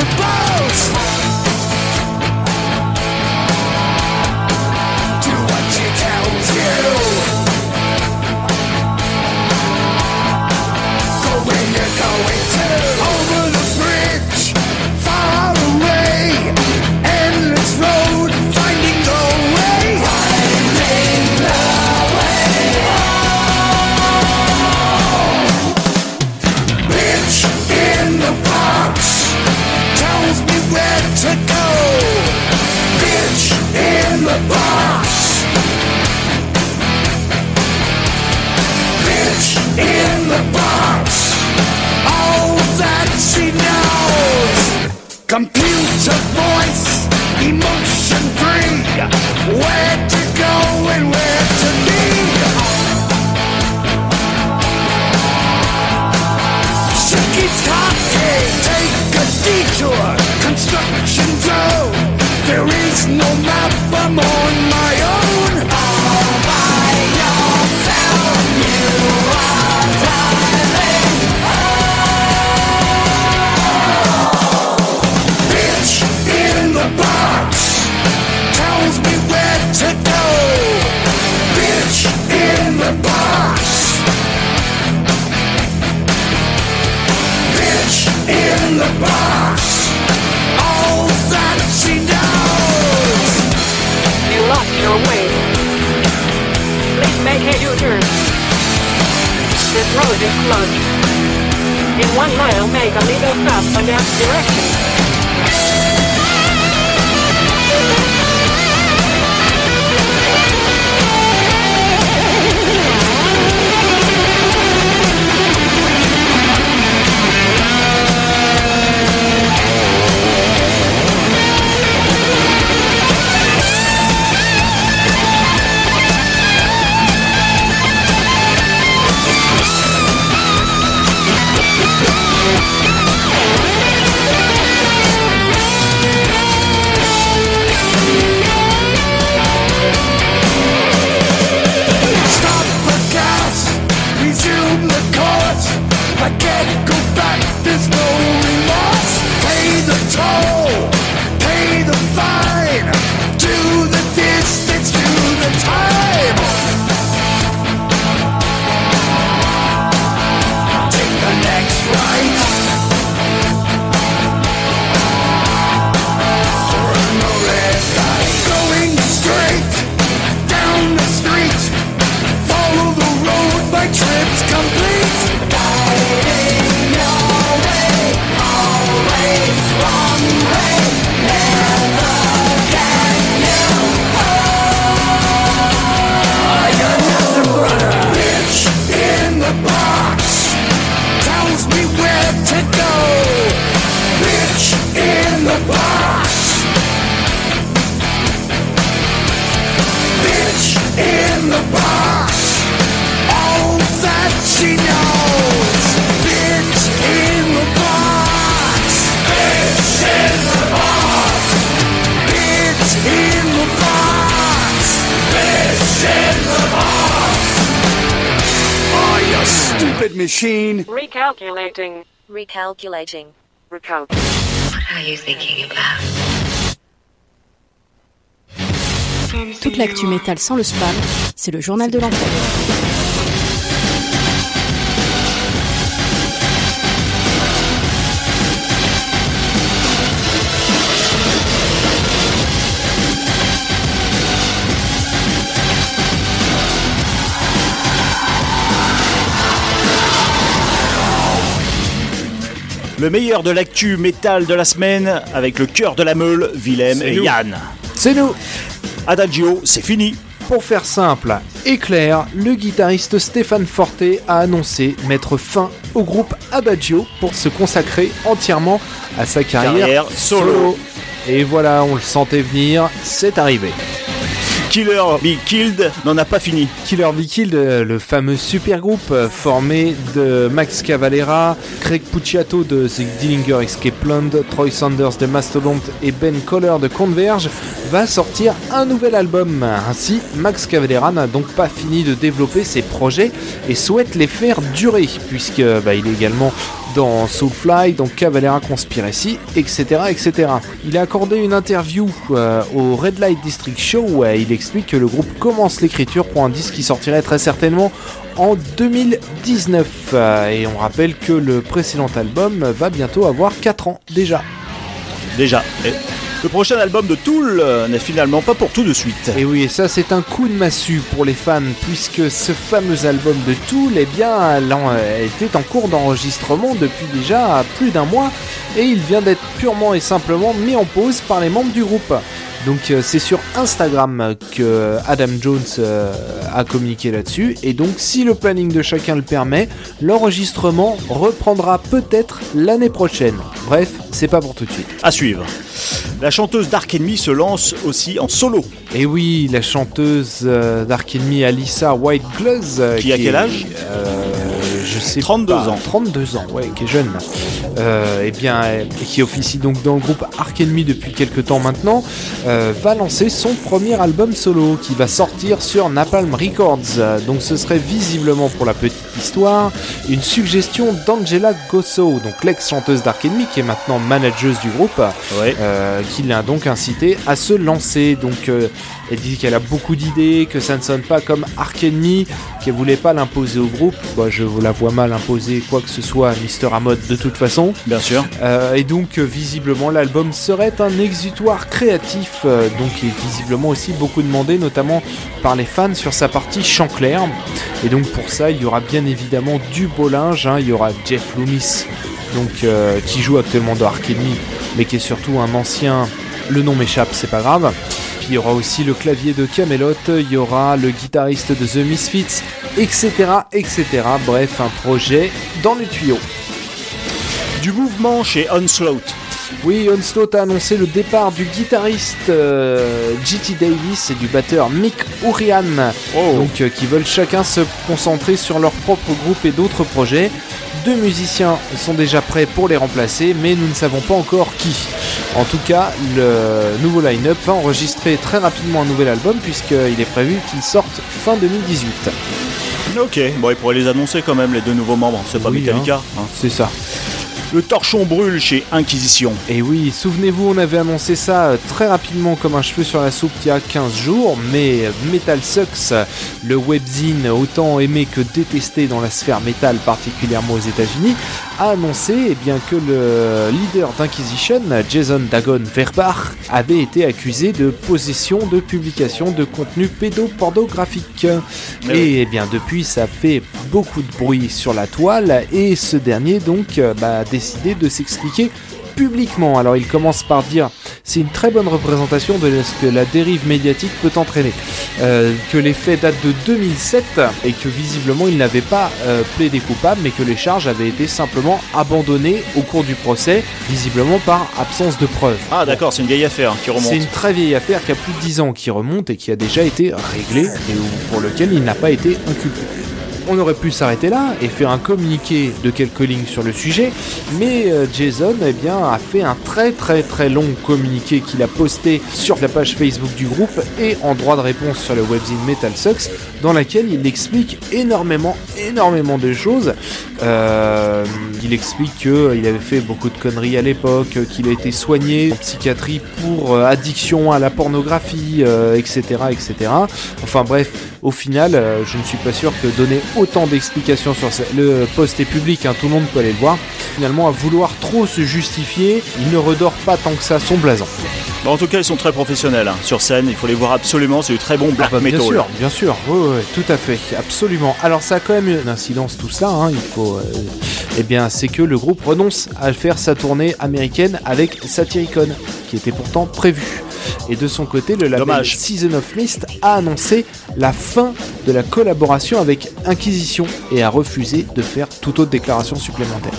goodbye Computer voice. In one mile, make a legal stop on that direction. Stupid machine. Recalculating. Recalculating. Recalc. What are you thinking about? Toute l'actu métal sans le spam, c'est le journal de l'enfer. Le meilleur de l'actu métal de la semaine avec le cœur de la meule, Willem et nous. Yann. C'est nous Adagio, c'est fini. Pour faire simple et clair, le guitariste Stéphane Forte a annoncé mettre fin au groupe Adagio pour se consacrer entièrement à sa carrière, Carrière solo. Et voilà, on le sentait venir, c'est arrivé. Killer Be Killed n'en a pas fini. Killer Be Killed, euh, le fameux super groupe euh, formé de Max Cavalera, Craig Pucciato de The Dillinger Escape Plan, Troy Sanders de Mastodon et Ben Coller de Converge, va sortir un nouvel album. Ainsi, Max Cavalera n'a donc pas fini de développer ses projets et souhaite les faire durer, puisque bah, il est également dans Soulfly, dans Cavalera Conspiracy, etc., etc. Il a accordé une interview euh, au Red Light District Show où il explique que le groupe commence l'écriture pour un disque qui sortirait très certainement en 2019. Euh, et on rappelle que le précédent album va bientôt avoir 4 ans déjà. Déjà. Et le prochain album de Tool euh, n'est finalement pas pour tout de suite. Et oui, et ça c'est un coup de massue pour les fans, puisque ce fameux album de Tool, eh bien, euh, était en cours d'enregistrement depuis déjà plus d'un mois, et il vient d'être purement et simplement mis en pause par les membres du groupe. Donc euh, c'est sur Instagram que Adam Jones euh, a communiqué là-dessus. Et donc si le planning de chacun le permet, l'enregistrement reprendra peut-être l'année prochaine. Bref, c'est pas pour tout de suite. À suivre. La chanteuse Dark Enemy se lance aussi en solo. Et oui, la chanteuse euh, Dark Enemy Alissa White Gloves. Qui a quel âge? Sais 32 pas. ans. 32 ans, ouais, qui est jeune. Euh, et bien, et qui officie donc dans le groupe Ark Enemy depuis quelques temps maintenant, euh, va lancer son premier album solo qui va sortir sur Napalm Records. Donc ce serait visiblement pour la petite histoire une suggestion d'Angela Gosso, donc l'ex-chanteuse d'Ark Enemy qui est maintenant manageuse du groupe, euh, qui l'a donc incité à se lancer. Donc elle dit qu'elle a beaucoup d'idées, que ça ne sonne pas comme Ark Enemy, qu'elle voulait pas l'imposer au groupe. Bah, je vous la vois mal imposer quoi que ce soit à Mister Amod de toute façon. Bien sûr. Euh, et donc euh, visiblement l'album serait un exutoire créatif, euh, donc qui est visiblement aussi beaucoup demandé, notamment par les fans sur sa partie chant clair. Et donc pour ça il y aura bien évidemment du beau linge, hein. il y aura Jeff Loomis, donc euh, qui joue actuellement dans Ark Enemy, mais qui est surtout un ancien. Le nom m'échappe, c'est pas grave. Puis il y aura aussi le clavier de Camelot, il y aura le guitariste de The Misfits, etc., etc. Bref, un projet dans les tuyaux. Du mouvement chez Onslaught. Oui, Onslaught a annoncé le départ du guitariste euh, G.T. Davis et du batteur Mick Urian, donc euh, qui veulent chacun se concentrer sur leur propre groupe et d'autres projets. Deux musiciens sont déjà prêts pour les remplacer, mais nous ne savons pas encore qui. En tout cas, le nouveau line-up va enregistrer très rapidement un nouvel album puisqu'il est prévu qu'il sorte fin 2018. Ok, bon, il pourrait les annoncer quand même, les deux nouveaux membres. C'est pas Oui, Metallica. hein. hein. C'est ça. Le torchon brûle chez Inquisition. Et oui, souvenez-vous, on avait annoncé ça euh, très rapidement comme un cheveu sur la soupe il y a 15 jours, mais Metal Sucks, le webzine autant aimé que détesté dans la sphère métal, particulièrement aux États-Unis, a annoncé eh bien, que le leader d'Inquisition, Jason Dagon Verbach, avait été accusé de possession de publication de contenu pédopornographique. Et eh bien depuis, ça fait beaucoup de bruit sur la toile, et ce dernier donc euh, bah, décidé de s'expliquer publiquement. Alors il commence par dire c'est une très bonne représentation de ce que la dérive médiatique peut entraîner. Euh, que les faits datent de 2007 et que visiblement il n'avait pas euh, plaidé coupable mais que les charges avaient été simplement abandonnées au cours du procès, visiblement par absence de preuves. Ah d'accord, c'est une vieille affaire qui remonte. C'est une très vieille affaire qui a plus de 10 ans, qui remonte et qui a déjà été réglée et pour lequel il n'a pas été inculpé. On aurait pu s'arrêter là et faire un communiqué de quelques lignes sur le sujet, mais euh, Jason eh a fait un très très très long communiqué qu'il a posté sur la page Facebook du groupe et en droit de réponse sur le webzine Metal Sucks, dans laquelle il explique énormément, énormément de choses. Euh, il explique qu'il avait fait beaucoup de conneries à l'époque, qu'il a été soigné en psychiatrie pour euh, addiction à la pornographie, euh, etc., etc. Enfin bref, au final, euh, je ne suis pas sûr que donner autant d'explications sur ce- le post est public, hein, tout le monde peut aller le voir. Finalement, à vouloir trop se justifier, il ne redore pas tant que ça son blason. Bon, en tout cas, ils sont très professionnels hein. sur scène. Il faut les voir absolument. C'est du très bon black Ah bah, bien sûr, bien sûr, oui, oui, tout à fait, absolument. Alors ça a quand même une incidence tout ça, hein, il faut... euh, eh bien, c'est que le groupe renonce à faire sa tournée américaine avec Satyricon, qui était pourtant prévu. Et de son côté, le label Dommage. Season of Mist a annoncé la fin de la collaboration avec Inquisition et a refusé de faire toute autre déclaration supplémentaire.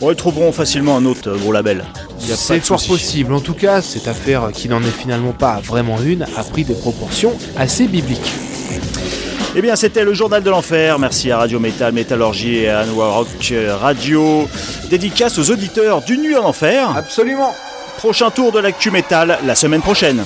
Bon, ils trouveront facilement un autre euh, gros label. Il y a pas C'est fort possible. En tout cas, cette affaire, qui n'en est finalement pas vraiment une, a pris des proportions assez bibliques. Eh bien, c'était le journal de l'enfer. Merci à Radio Metal, Métallurgie et à Noir Rock Radio. Dédicace aux auditeurs du Nuit en Enfer. Absolument. Prochain tour de l'actu métal la semaine prochaine.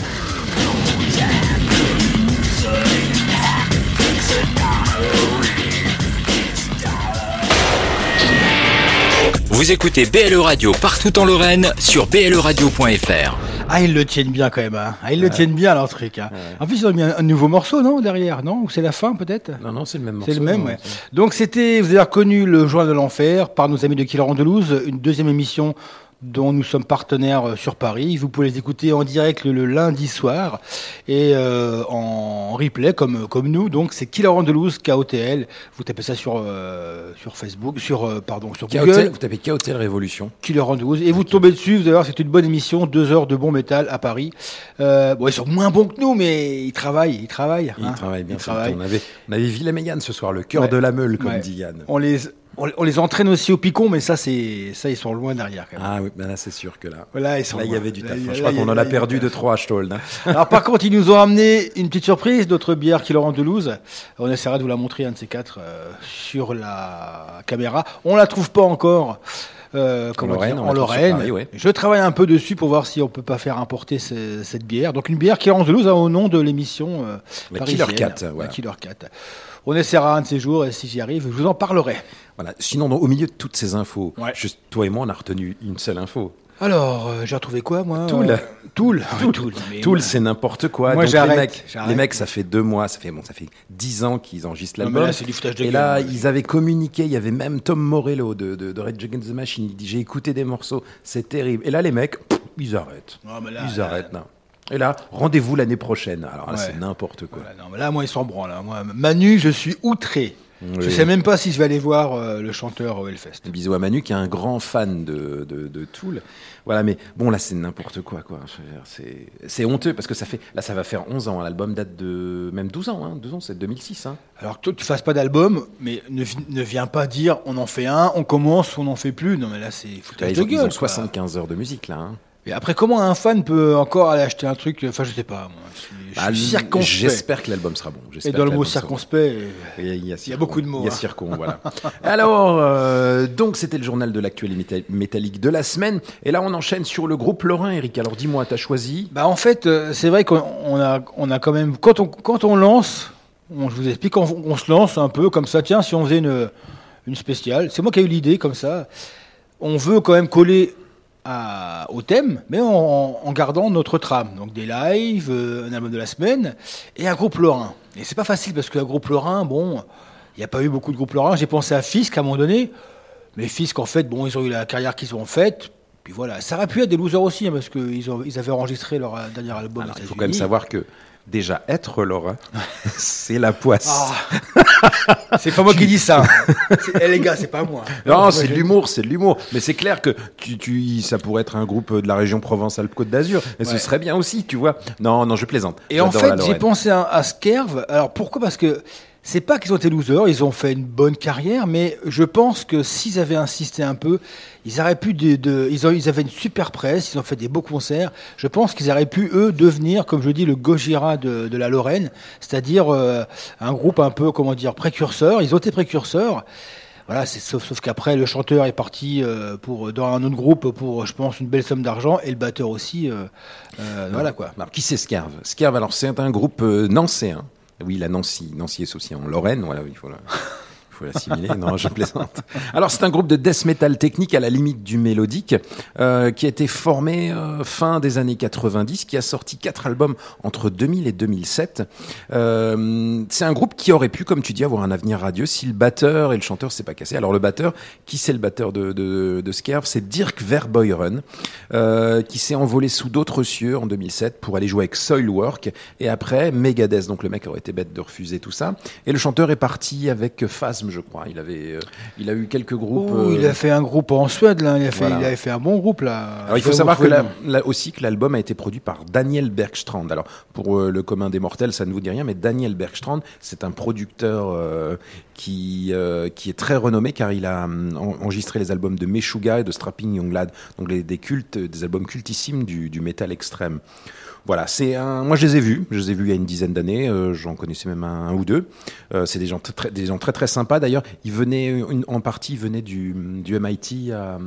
Vous écoutez BLE Radio partout en Lorraine sur bleradio.fr. Ah, ils le tiennent bien quand même. Hein. Ah, ils le tiennent bien leur truc. hein. En plus, ils ont mis un, un nouveau morceau, non Derrière, non? Ou c'est la fin peut-être? Non, non, c'est le même C'est le morceau, même, non, ouais. Donc c'était, vous avez reconnu le Journal de l'Enfer par nos amis de Killer Andalouse, une deuxième émission dont nous sommes partenaires euh, sur Paris. Vous pouvez les écouter en direct le, le lundi soir et euh, en replay comme comme nous. Donc c'est Killer Andalouse KOTL. Vous tapez ça sur euh, sur Facebook, sur euh, pardon sur KOTL, Google. vous tapez KOTL Révolution. Killer Andalouse et vous tombez dessus. Vous allez voir, c'est une bonne émission, deux heures de bon métal à Paris. Euh, bon, ils sont moins bons que nous, mais ils travaillent, ils travaillent. Il hein. travaille bien. Ils travaillent. On avait, on avait Villemegan ce soir, le cœur Ouais. de la meule, comme Ouais. dit Yann. On les, on, on les entraîne aussi au picon, mais ça, c'est, ça, ils sont loin derrière quand même. Ah oui, ben là c'est sûr que là. Voilà, ils sont Là, il y avait du Là, taf. Je crois là, qu'on en là, a perdu de trois Stoll. Hein. Alors par contre, ils nous ont amené une petite surprise, notre bière qui leur en Toulouse. On essaiera de vous la montrer un de ces quatre euh, sur la caméra. On la trouve pas encore. euh, comment Lorraine, dire, en Lorraine. Paris, ouais. Je travaille un peu dessus pour voir si on peut pas faire importer ce- cette bière. Donc une bière qui est en Toulouse hein, au nom de l'émission euh, La. Killer Cat, La voilà. Killer Cat. On essaiera un de ces jours et si j'y arrive, je vous en parlerai. Voilà. Sinon, dans- au milieu de toutes ces infos, Ouais. juste toi et moi, on a retenu une seule info. Alors, euh, j'ai retrouvé quoi moi Toul. Euh, Toul. Toul. Mais Toul, c'est n'importe quoi. Moi, Donc, les j'arrête, mecs, les mecs, ça fait deux mois, ça fait bon, ça fait dix ans qu'ils enregistrent l'album. là, c'est du foutage de Et gueule, là, moi. ils avaient communiqué. Il y avait même Tom Morello de, de, de Red Against the Machine. Il dit j'ai écouté des morceaux, c'est terrible. Et là, les mecs, pff, ils arrêtent. Ah, mais là, ils là- arrêtent. non. Et là, rendez-vous l'année prochaine. Alors là, Ouais. c'est n'importe quoi. Voilà, non, mais là, moi, ils s'en branlent. hein. Moi, Manu, je suis outré. Je Oui. sais même pas si je vais aller voir euh, le chanteur au Hellfest. Bisous à Manu qui est un grand fan de, de, de Tool. Voilà, mais bon, là, c'est n'importe quoi, quoi. Je C'est, honteux parce que ça fait, là, ça va faire 11 ans. hein. L'album date de même 12 ans, hein. 12 ans, c'est 2006. Hein. Alors que toi, tu fasses pas d'album, mais ne, ne viens pas dire on en fait un, on commence, on n'en fait plus. Non, mais là, c'est Là, foutage ils, de ont, ils gueule. ont quoi. 75 heures de musique, là. Et après, comment un fan peut encore aller acheter un truc Enfin, je sais pas. Moi, je suis, je Bah, circonspect. J'espère que l'album sera bon. Et dans le mot circonspect, Il y a, il y a beaucoup de mots, Il y a hein. circon, voilà. Alors, euh, donc, c'était le journal de l'actualité métallique de la semaine. Et là, on enchaîne sur le groupe Lorrain, Eric. Alors, dis-moi, t'as choisi Bah en fait, euh, c'est vrai qu'on on a, on a quand même quand on quand on lance, on, je vous explique, on, on se lance un peu comme ça. Tiens, si on faisait une une spéciale, c'est moi qui ai eu l'idée comme ça. On veut quand même coller à- au thème, mais en, en gardant notre trame. Donc des lives, euh, un album de la semaine et un groupe lorrain. Et c'est pas facile parce qu'un groupe lorrain, bon, il n'y a pas eu beaucoup de groupes lorrains. J'ai pensé à Fisk à un moment donné, mais Fisk en fait, bon, ils ont eu la carrière qu'ils ont faite. Puis voilà, ça aurait pu être des losers aussi, hein, parce qu'ils ils avaient enregistré leur euh, dernier album. Alors, il faut quand même savoir que déjà être Lorrain, c'est la poisse. Ah. c'est pas moi qui dis ça. Eh, les gars, c'est pas moi. Non, c'est de l'humour, c'est de l'humour. Mais c'est clair que tu, tu, ça pourrait être un groupe de la région Provence-Alpes-Côte d'Azur. Et ce serait bien aussi, tu vois. Non, non, je plaisante. Et en fait, j'ai pensé à, à Skerv. Alors pourquoi? Parce que c'est pas qu'ils ont été losers, ils ont fait une bonne carrière, mais je pense que s'ils avaient insisté un peu, ils auraient pu de, de- ils, ont, ils avaient une super presse, ils ont fait des beaux concerts. Je pense qu'ils auraient pu eux devenir, comme je dis, le Gojira de, de la Lorraine, c'est-à-dire euh, un groupe un peu, comment dire, précurseur. Ils ont été précurseurs. Voilà, sauf, sauf qu'après le chanteur est parti euh, pour dans un autre groupe pour, je pense, une belle somme d'argent et le batteur aussi. euh, euh, voilà quoi. Alors, qui c'est Scarve? Scarve, alors c'est un groupe nancéen. Oui, la Nancy. Nancy est aussi en Lorraine. Voilà, il faut la, faut l'assimiler. non, je plaisante. Alors, c'est un groupe de death metal technique à la limite du mélodique euh, qui a été formé euh, fin des années 90, qui a sorti quatre albums entre 2000 et 2007. Euh, c'est un groupe qui aurait pu, comme tu dis, avoir un avenir radieux si le batteur et le chanteur s'est pas cassé. Alors, le batteur, qui c'est le batteur de, de, de C'est Dirk Verboyren, euh, qui s'est envolé sous d'autres cieux en 2007 pour aller jouer avec Soilwork et après Megadeth. Donc le mec aurait été bête de refuser tout ça. Et le chanteur est parti avec Phasm, je crois. Il avait, euh, il a eu quelques groupes. Oh, il euh, a fait un groupe en Suède, là. Il, a fait, Voilà. il avait fait un bon groupe, là. alors il faut savoir que là aussi que l'album a été produit par Daniel Bergstrand. Alors pour euh, le commun des mortels, ça ne vous dit rien, mais Daniel Bergstrand, c'est un producteur euh, qui euh, qui est très renommé car il a hum, en- enregistré les albums de Meshuggah et de Strapping Young Lad, donc les, des cultes, des albums cultissimes du, du métal extrême. Voilà, c'est un. Moi, je les ai vus. Je les ai vus il y a une dizaine d'années. euh, J'en connaissais même un, un ou deux. Euh, c'est des gens très, des gens très très sympas. D'ailleurs, ils venaient une- en partie, ils venaient du, du MIT à,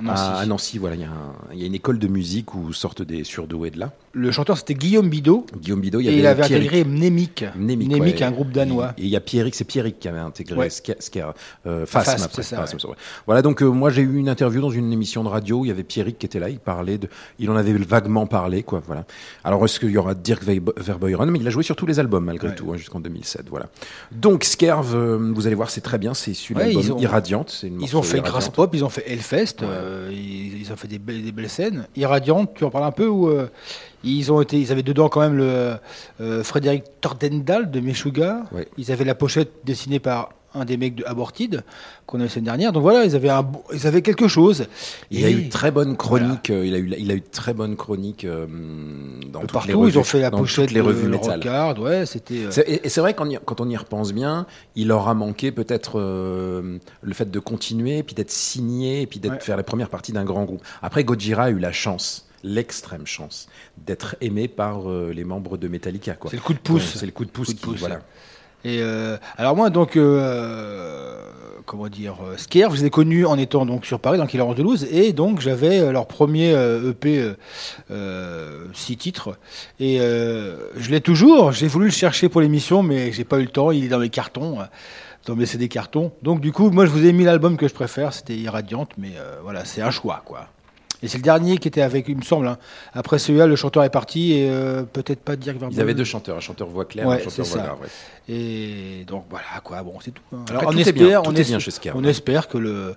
Nancy. à, à Nancy. Voilà, il y, a un- il y a une école de musique où sortent des surdoués de là. Le chanteur, c'était Guillaume Bidot. Guillaume Bidot, il y Et avait il avait Pierrick. intégré. Mnémic, Mnémic, ouais. un groupe danois. Et il y a Pierrick, c'est Pierrick qui avait intégré Ouais. Ska- Ska- euh, après. ça, ouais. Voilà, donc moi j'ai eu une interview dans une émission de radio, il y avait Pierrick qui était là, il parlait de, il en avait vaguement parlé, quoi, voilà. Alors est-ce qu'il y aura Dirk Ve- Verboyren, mais il a joué sur tous les albums malgré Ouais. tout, hein, jusqu'en 2007, voilà. Donc Skerv, euh, vous allez voir, c'est très bien. C'est de Ouais, l'album ils ont- Irradiante. une Ils ont fait Irradiante. Grass Pop, ils ont fait Hellfest, euh, ils, ils ont fait des belles, des belles scènes. Irradiante, tu en parles un peu ou euh, ils ont été, ils avaient dedans quand même le euh, Frédéric Tordendal de Meshuga. Ils avaient la pochette dessinée par un des mecs de Aborted qu'on a eu la semaine dernière. Donc voilà, ils avaient un, ils avaient quelque chose. Il a eu très bonnes chroniques. euh, Il a eu, il a eu très bonnes chroniques euh, dans toutes les partout. revues, ils ont fait la pochette les revues le. Rockard, ouais, c'était. euh, Et et c'est vrai qu'en y- quand on y repense bien, il leur a manqué peut-être euh, le fait de continuer, puis d'être signé, et puis d'être Ouais. faire la première partie d'un grand groupe. Après, Gojira a eu la chance, l'extrême chance, d'être aimé par les membres de Metallica. C'est le coup de pouce. C'est le coup de pouce. Coup de qui- pouce. voilà. Euh, alors moi donc euh, comment dire euh, Scare, je les ai connus en étant donc sur Paris dans Killer of Toulouse et donc j'avais leur premier EP euh, six titres et je l'ai toujours. J'ai voulu le chercher pour l'émission mais j'ai pas eu le temps. Il est dans mes cartons. euh, Dans mes CD cartons. Donc du coup, moi je vous ai mis l'album que je préfère, c'était Irradiante, mais voilà, c'est un choix quoi. Et c'est le dernier qui était avec, il me semble. hein. Après celui-là, le chanteur est parti et euh, peut-être pas Dirk Verbal. Ils avaient deux chanteurs, un chanteur voix claire, Ouais, un chanteur voix grave. ouais. Et donc voilà quoi, bon c'est tout. hein. Après, Alors on tout espère, bien, on, tout est es- bien chez Scare, on ouais. espère que le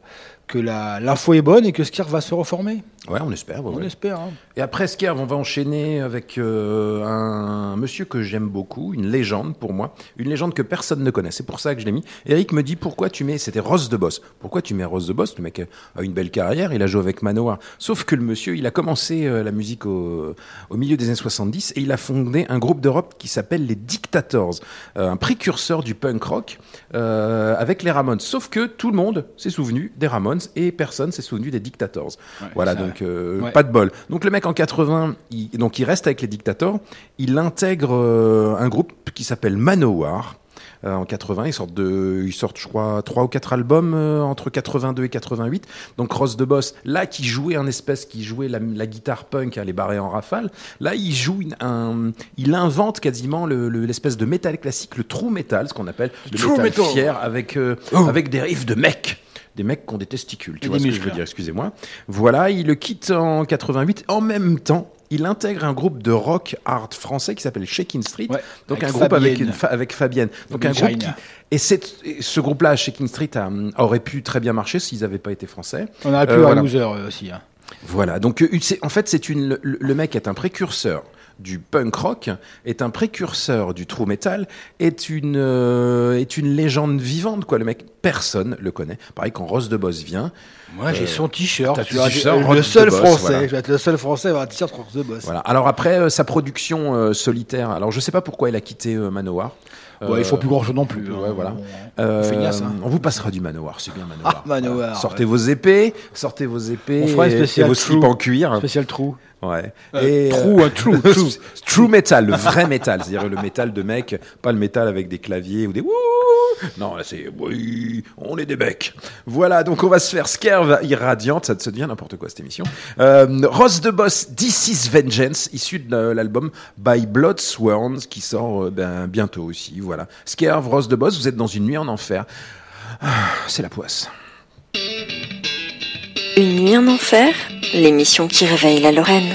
que la l'info est bonne et que Skir va se reformer. Ouais, on espère. ouais, On ouais. espère. hein. Et après Skerv, on va enchaîner avec euh, un monsieur que j'aime beaucoup, une légende pour moi, une légende que personne ne connaît. C'est pour ça que je l'ai mis. Eric me dit pourquoi tu mets, c'était Ross de Boss. Pourquoi tu mets Ross de Boss? Le mec a une belle carrière, il a joué avec Manowar. Sauf que le monsieur, il a commencé euh, la musique au, au milieu des années 70 et il a fondé un groupe d'Europe qui s'appelle les Dictators, euh, un précurseur du punk rock euh, avec les Ramones. Sauf que tout le monde s'est souvenu des Ramones et personne s'est souvenu des Dictators. voilà, donc euh, ouais. pas de bol. Donc le mec en 80, il, donc il reste avec les Dictators, il intègre euh, un groupe qui s'appelle Manowar. Euh, en 80, ils sortent, de, ils sortent, je crois, trois ou quatre albums euh, entre 82 et 88. Donc Ross de Boss, là, qui jouait un espèce, qui jouait la, la guitare punk, hein, les barrés en rafale. Là, il joue une- un, il invente quasiment le- le- l'espèce de métal classique, le true metal, ce qu'on appelle le True métal, metal. fier, avec euh, Oh. avec des riffs de mecs. Des mecs qui ont des testicules, tu Et vois ce que je veux dire, excusez-moi. Voilà, il le quitte en 88. En même temps, il intègre un groupe de rock art français qui s'appelle Shaking Street. donc un groupe avec, Fabienne. une fa- avec Fabienne. Donc Fabienne un groupe qui... Et, cette- et ce groupe-là, Shaking Street, a- aurait pu très bien marcher s'ils n'avaient pas été français. On aurait pu Euh, avoir voilà. loser euh, aussi. hein. Voilà, donc euh, en fait, c'est une le, le mec est un précurseur du punk rock, est un précurseur du true metal, est une euh, est une légende vivante quoi. Le mec, personne le connaît. Pareil quand Ross de Boss vient. Moi j'ai euh, son t-shirt. le seul français. Je vais être le seul français à avoir un t-shirt Ross de Boss. Voilà. Alors après euh, sa production euh, solitaire. Alors je sais pas pourquoi il a quitté euh, Manowar. Ouais, ils font plus grand-chose non plus, Ouais, hein. voilà. Euh, feignasse, hein. On vous passera du Manowar, c'est bien Manowar. Ah, Voilà. Sortez ouais. vos épées, sortez vos épées On fera une et- vos slips en cuir. Spécial trou. Ouais. Euh, true, hein, true, true. true metal, le vrai métal, c'est-à-dire le métal de mec, pas le métal avec des claviers ou des wouh. Non, là c'est oui, on est des becs. Voilà, donc on va se faire Skerve irradiante, ça se devient n'importe quoi cette émission. Euh, Ross de Boss, This is Vengeance, issu de l'album By Blood Sworns qui sort euh, ben, bientôt aussi. Voilà, Skerve, Ross de Boss, vous êtes dans une nuit en enfer. Ah, C'est la poisse. Nuit en enfer, l'émission qui réveille la Lorraine.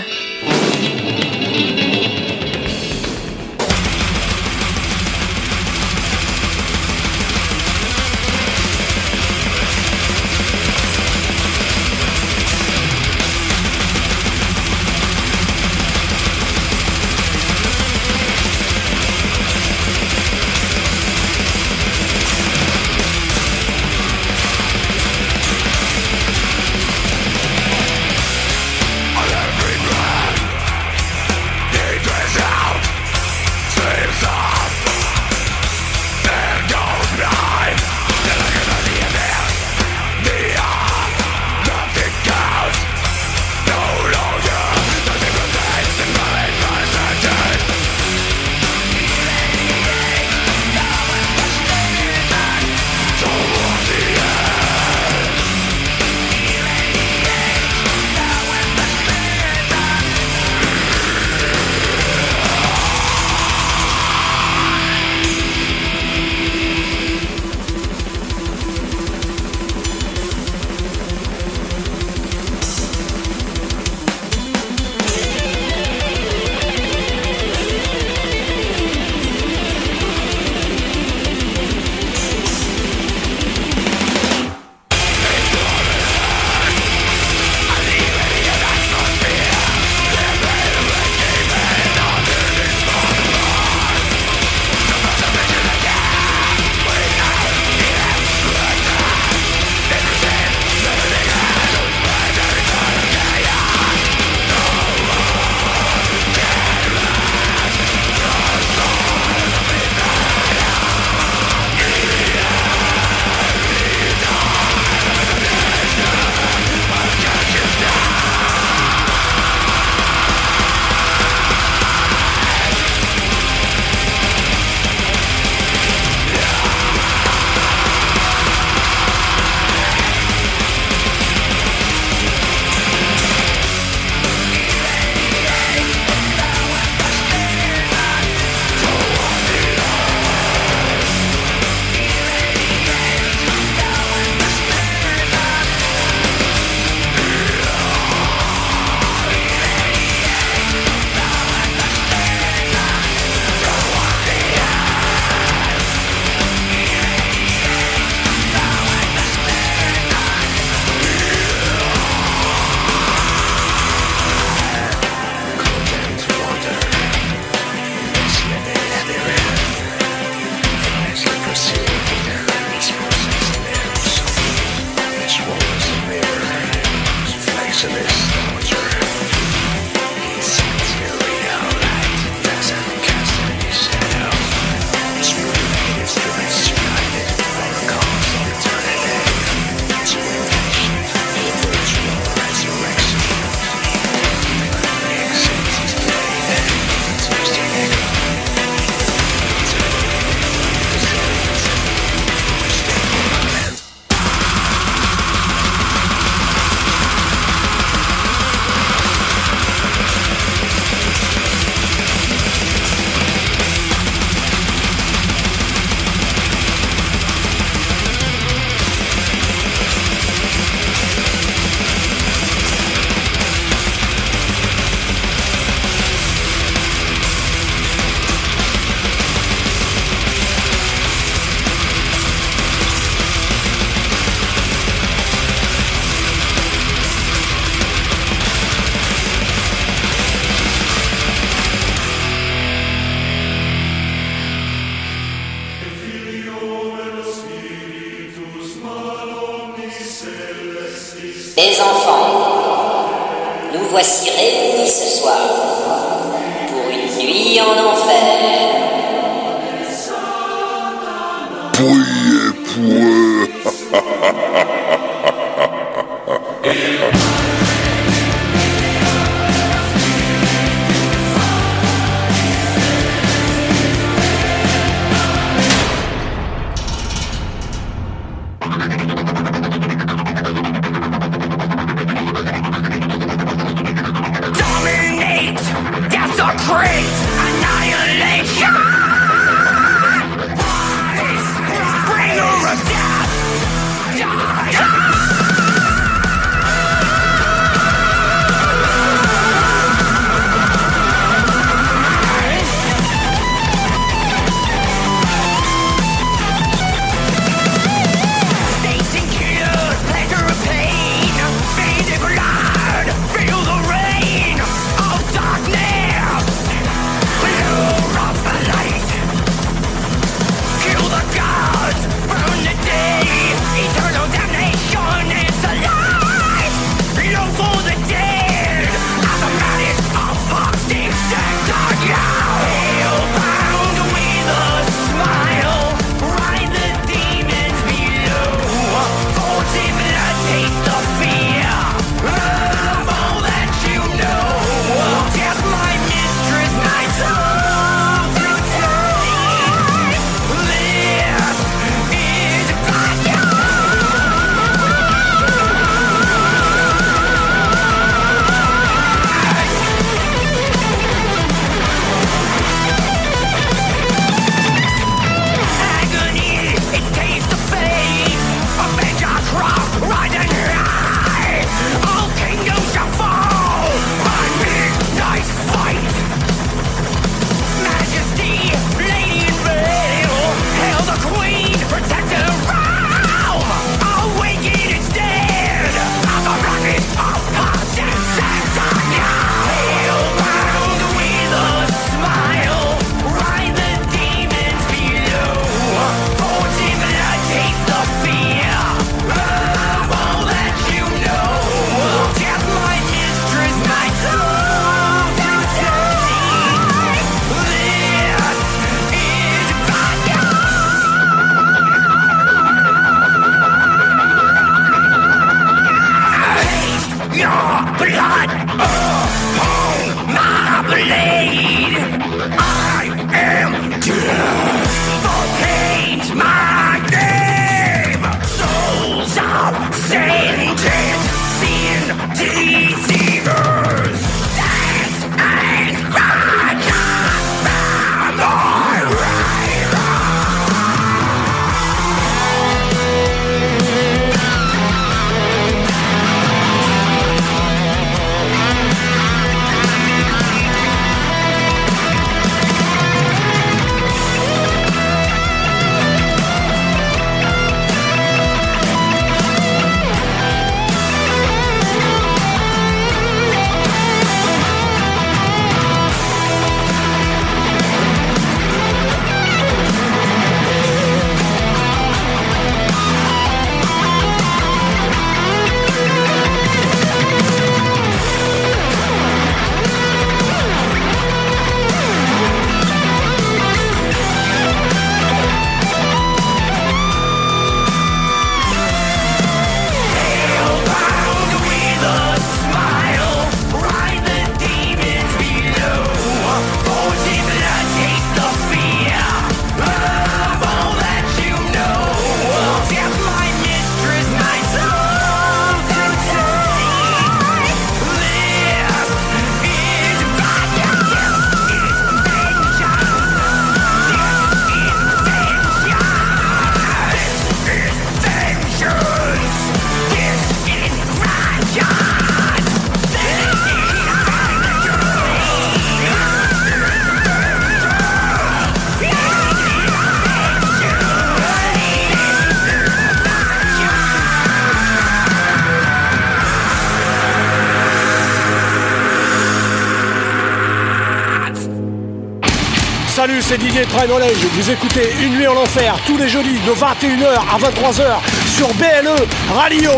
c'est Didier Trainolège. Vous écoutez Une nuit en enfer tous les jeudis de 21h à 23h sur BLE Radio.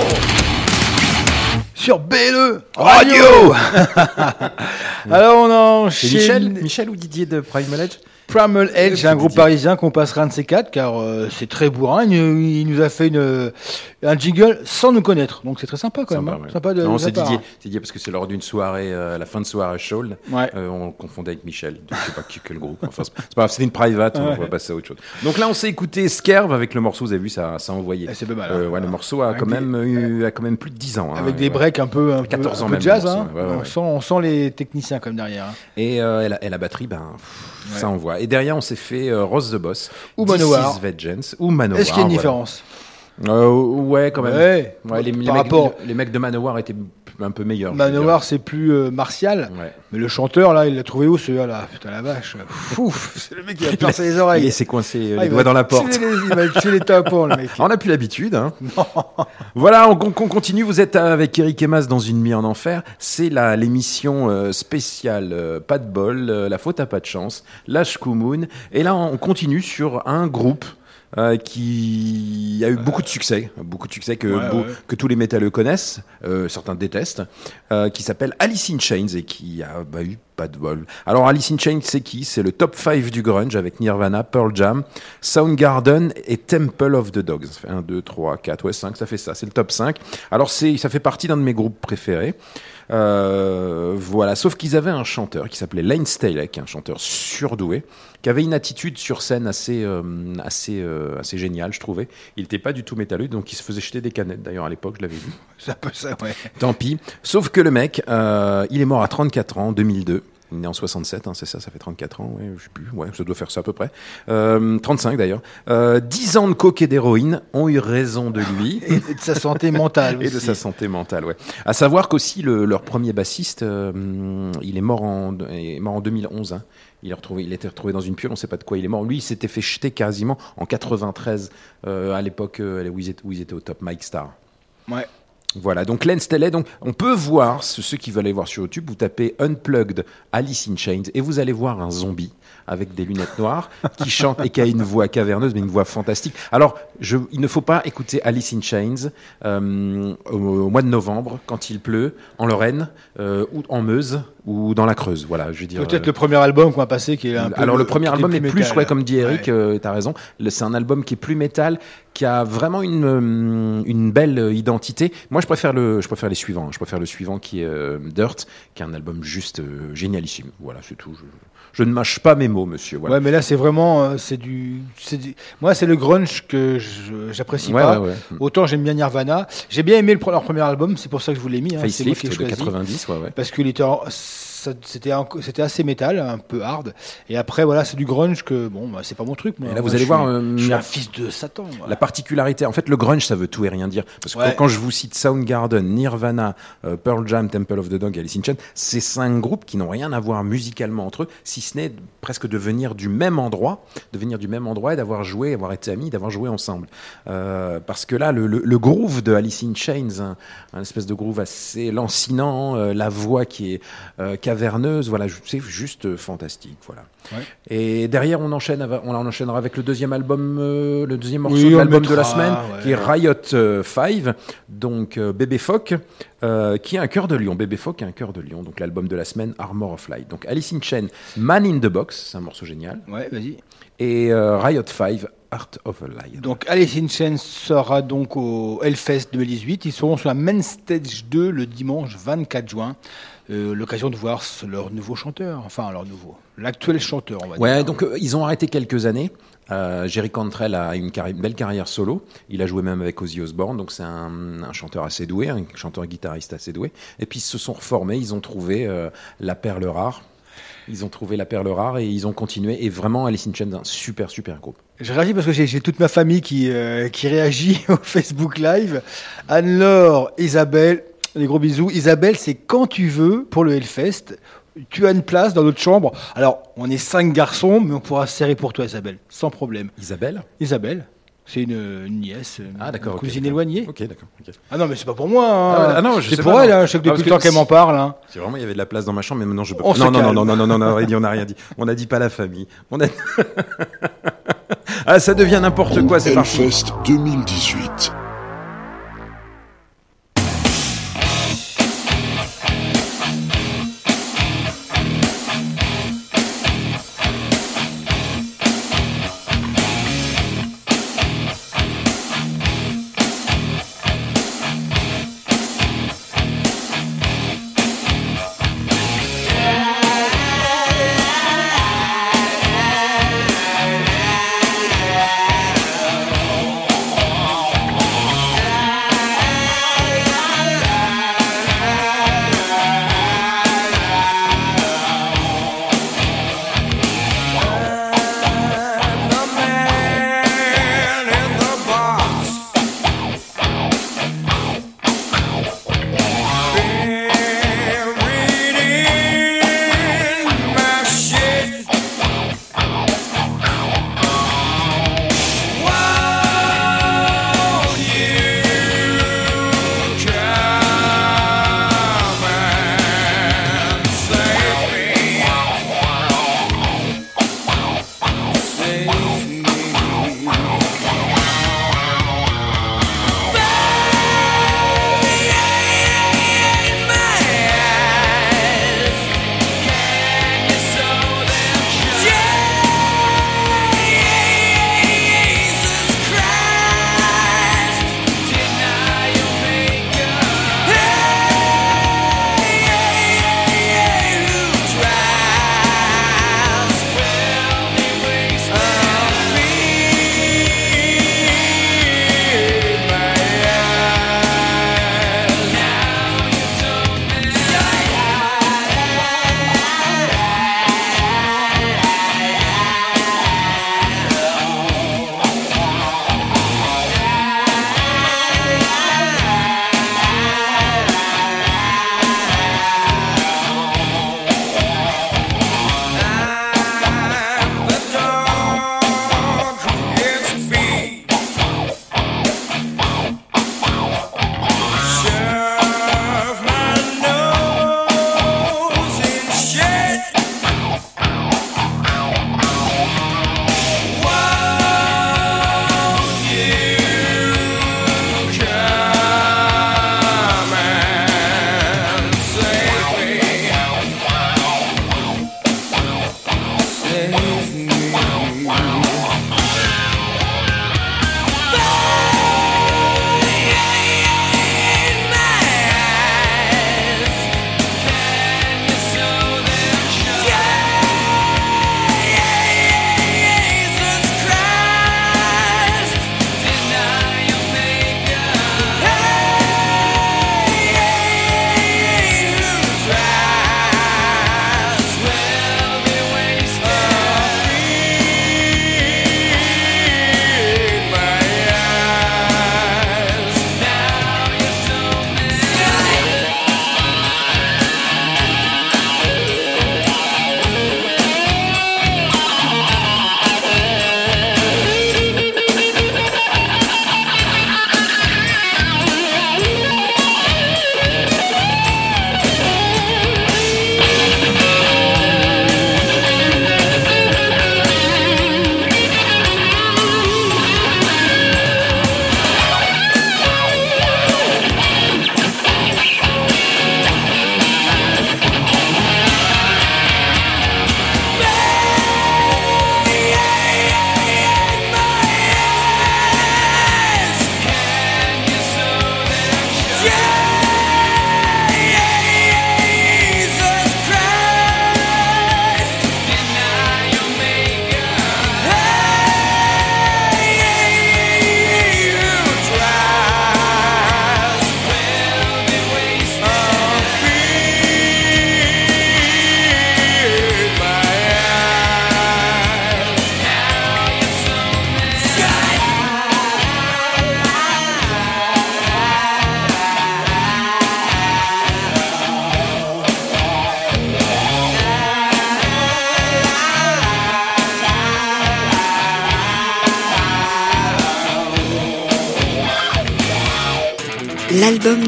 Sur BLE Radio. Alors on enchaîne. Michel, Michel ou Didier de Prime Knowledge Primal Edge, c'est un groupe parisien qu'on passera un de ces quatre car euh, c'est très bourrin. Il, il nous a fait une, un jingle sans nous connaître, donc c'est très sympa quand même. Sympa, hein. ouais. Sympa de non, de c'est. Didier. C'est Didier parce que c'est lors d'une soirée, euh, à la fin de soirée show. Ouais. Euh, on le confondait avec Michel. Donc, je sais pas qui, quel groupe. Enfin, c'est c'est pas grave, c'était une private. On Ouais. va passer à autre chose. Donc là, on s'est écouté Skerv avec le morceau. Vous avez vu, ça, ça a envoyé. c'est pas mal, Euh, hein. ouais, le morceau a quand des- même eu, a quand même plus de 10 ans. hein. Avec des Ouais. breaks un peu, un peu, 14 ans un peu même, de jazz. morceau, hein. on. Sent, on sent les techniciens comme derrière. hein. Et, euh, et, la, et la batterie, ben, pff, Ouais. ça envoie. Et derrière, on s'est fait euh, Rose the Boss, Ou Manowar. Vengeance, ou Manowar. Est-ce qu'il y a une voilà. différence? Euh, Ouais, quand même. Ouais. Ouais, les, mecs, rapport- les mecs de Manowar étaient un peu veux Manowar, c'est plus euh, martial. Mais le chanteur, là, il l'a trouvé où, celui-là là Putain, la vache. Fouf, c'est le mec qui dire. percer les oreilles. Il s'est coincé euh, Ah, les doigts dans la porte. les- il va tuer les tampons, le mec. On n'a plus l'habitude. Hein. voilà, on, on- on continue. Vous êtes avec Eric Emas dans une nuit en enfer. C'est l'émission euh, spéciale Pas de bol, la faute à pas de chance, Lâche Moon. Et là, on continue sur un groupe. Euh, qui a eu beaucoup de succès, beaucoup de succès que, Ouais, beau- ouais. que tous les métalleux connaissent, euh, certains détestent, euh, qui s'appelle Alice in Chains et qui a bah, eu pas de bol. Alors Alice in Chains, c'est qui? C'est le top 5 du grunge avec Nirvana, Pearl Jam, Soundgarden et Temple of the Dogs. Ça fait 1, 2, 3, 4, ouais, 5, ça fait ça, c'est le top 5. Alors c'est, ça fait partie d'un de mes groupes préférés. Euh, voilà, sauf qu'ils avaient un chanteur qui s'appelait Lane Staley, qui est un chanteur surdoué, qui avait une attitude sur scène assez, euh, assez, euh, assez géniale, je trouvais. Il n'était pas du tout métalleux, donc il se faisait jeter des canettes. D'ailleurs, à l'époque, je l'avais vu. C'est un peu ça, ouais. Tant pis. Sauf que le mec, il est mort à 34 ans, en 2002. Il est né en 67, hein, c'est ça, ça fait 34 ans, ouais, je sais plus, ouais, ça doit faire ça à peu près. Euh, 35 d'ailleurs. Euh, 10 ans de coke et d'héroïne ont eu raison de lui. Et de sa santé mentale et de aussi. sa santé mentale, ouais. À savoir qu'aussi, le, leur premier bassiste, euh, il est mort en, est mort en 2011. hein. Il, est retrouvé, il était retrouvé dans une piole, on ne sait pas de quoi il est mort. Lui, il s'était fait jeter quasiment en 93, euh, à l'époque euh, où, ils étaient, où ils étaient au top, Mike Star. Ouais. Voilà, donc Len Staley, donc on peut voir, ce- ceux qui veulent aller voir sur YouTube, vous tapez Unplugged Alice in Chains et vous allez voir un zombie avec des lunettes noires qui chante et qui a une voix caverneuse, mais une voix fantastique. Alors, je, il ne faut pas écouter Alice in Chains euh, au, au mois de novembre, quand il pleut, en Lorraine, euh, ou en Meuse, ou dans la Creuse. Voilà, je veux dire. Peut-être euh, le premier album qu'on va passer qui est un peu. alors le premier album est plus, métal. ouais, comme dit Eric, Ouais. euh, t'as raison. C'est un album qui est plus métal, qui a vraiment une une belle identité. Moi, je préfère le, je préfère les suivants. Je préfère le suivant qui est euh, Dirt, qui est un album juste génialissime. Voilà, c'est tout. Je, je ne mâche pas mes mots, monsieur. Voilà. Ouais, mais là, c'est vraiment. euh, c'est du, Moi, c'est le grunge que j'apprécie Ouais, pas. ouais, ouais. Autant j'aime bien Nirvana. J'ai bien aimé le, leur premier album, c'est pour ça que je vous l'ai mis. hein, c'est moi qui ai de choisi. 90, ouais, ouais. Parce qu'il était. C'était assez métal, un peu hard. Et après, voilà, c'est du grunge que, bon, bah, c'est pas mon truc. Moi. Et là, Moi, vous je allez suis- voir, euh, je suis un fils de Satan. La particularité, en fait, le grunge, ça veut tout et rien dire. Parce que Ouais. quand, quand je vous cite Soundgarden, Nirvana, euh, Pearl Jam, Temple of the Dog, Alice in Chains, c'est cinq groupes qui n'ont rien à voir musicalement entre eux, si ce n'est presque de venir du même endroit, de venir du même endroit et d'avoir joué, d'avoir été amis, d'avoir joué ensemble. Euh, parce que là, le, le- le groove de Alice in Chains, un, un espèce de groove assez lancinant, la voix qui est caverneuse, voilà, c'est juste euh, fantastique, voilà. Ouais. Et derrière, on enchaîne, on en enchaînera avec le deuxième album, euh, le deuxième morceau Oui, de l'album de la semaine, ouais. qui est Riot euh, 5, donc euh, Bébé Phoque, euh, qui a un cœur de lion. Bébé Phoque a un cœur de lion, donc l'album de la semaine, Armor of Light. Donc Alice in Chains, Man in the Box, c'est un morceau génial. Ouais, vas-y. Et Riot 5, Art of a Lion. Donc Alice in Chains sera donc au Hellfest 2018. Ils seront sur la Main Stage 2 le dimanche 24 juin. Euh, L'occasion de voir leur nouveau chanteur, enfin leur nouveau, l'actuel chanteur, on va Ouais, dire. donc euh, ils ont arrêté quelques années. Euh, Jerry Cantrell a une, belle carrière solo. Il a joué même avec Ozzy Osbourne, donc c'est un, un chanteur assez doué, un chanteur guitariste assez doué. Et puis ils se sont reformés, ils ont trouvé euh, la perle rare. Ils ont trouvé la perle rare et ils ont continué. Et vraiment, Alice in Chains, un super, super groupe. Je réagis parce que j'ai j'ai toute ma famille qui, euh, qui réagit au Facebook Live. Anne-Laure, Isabelle, les gros bisous. Isabelle, c'est quand tu veux pour le Hellfest. Tu as une place dans notre chambre. Alors, on est cinq garçons, mais on pourra se serrer pour toi, Isabelle, sans problème. Isabelle Isabelle, c'est une, une nièce, une, Ah, d'accord, une cousine éloignée. Ok, d'accord. Ah non, mais c'est pas pour moi. hein. Ah, ah non, c'est pour pas, elle. non. hein. Je sais que Ah, depuis parce le temps que qu'elle m'en parle. hein. Si vraiment il y avait de la place dans ma chambre, mais maintenant je peux On Non, non, non, non, non, non, non, non, on a dit- on n'a rien dit. On n'a dit pas la famille. On a... ah, ça devient n'importe quoi, c'est parti. Hellfest 2018.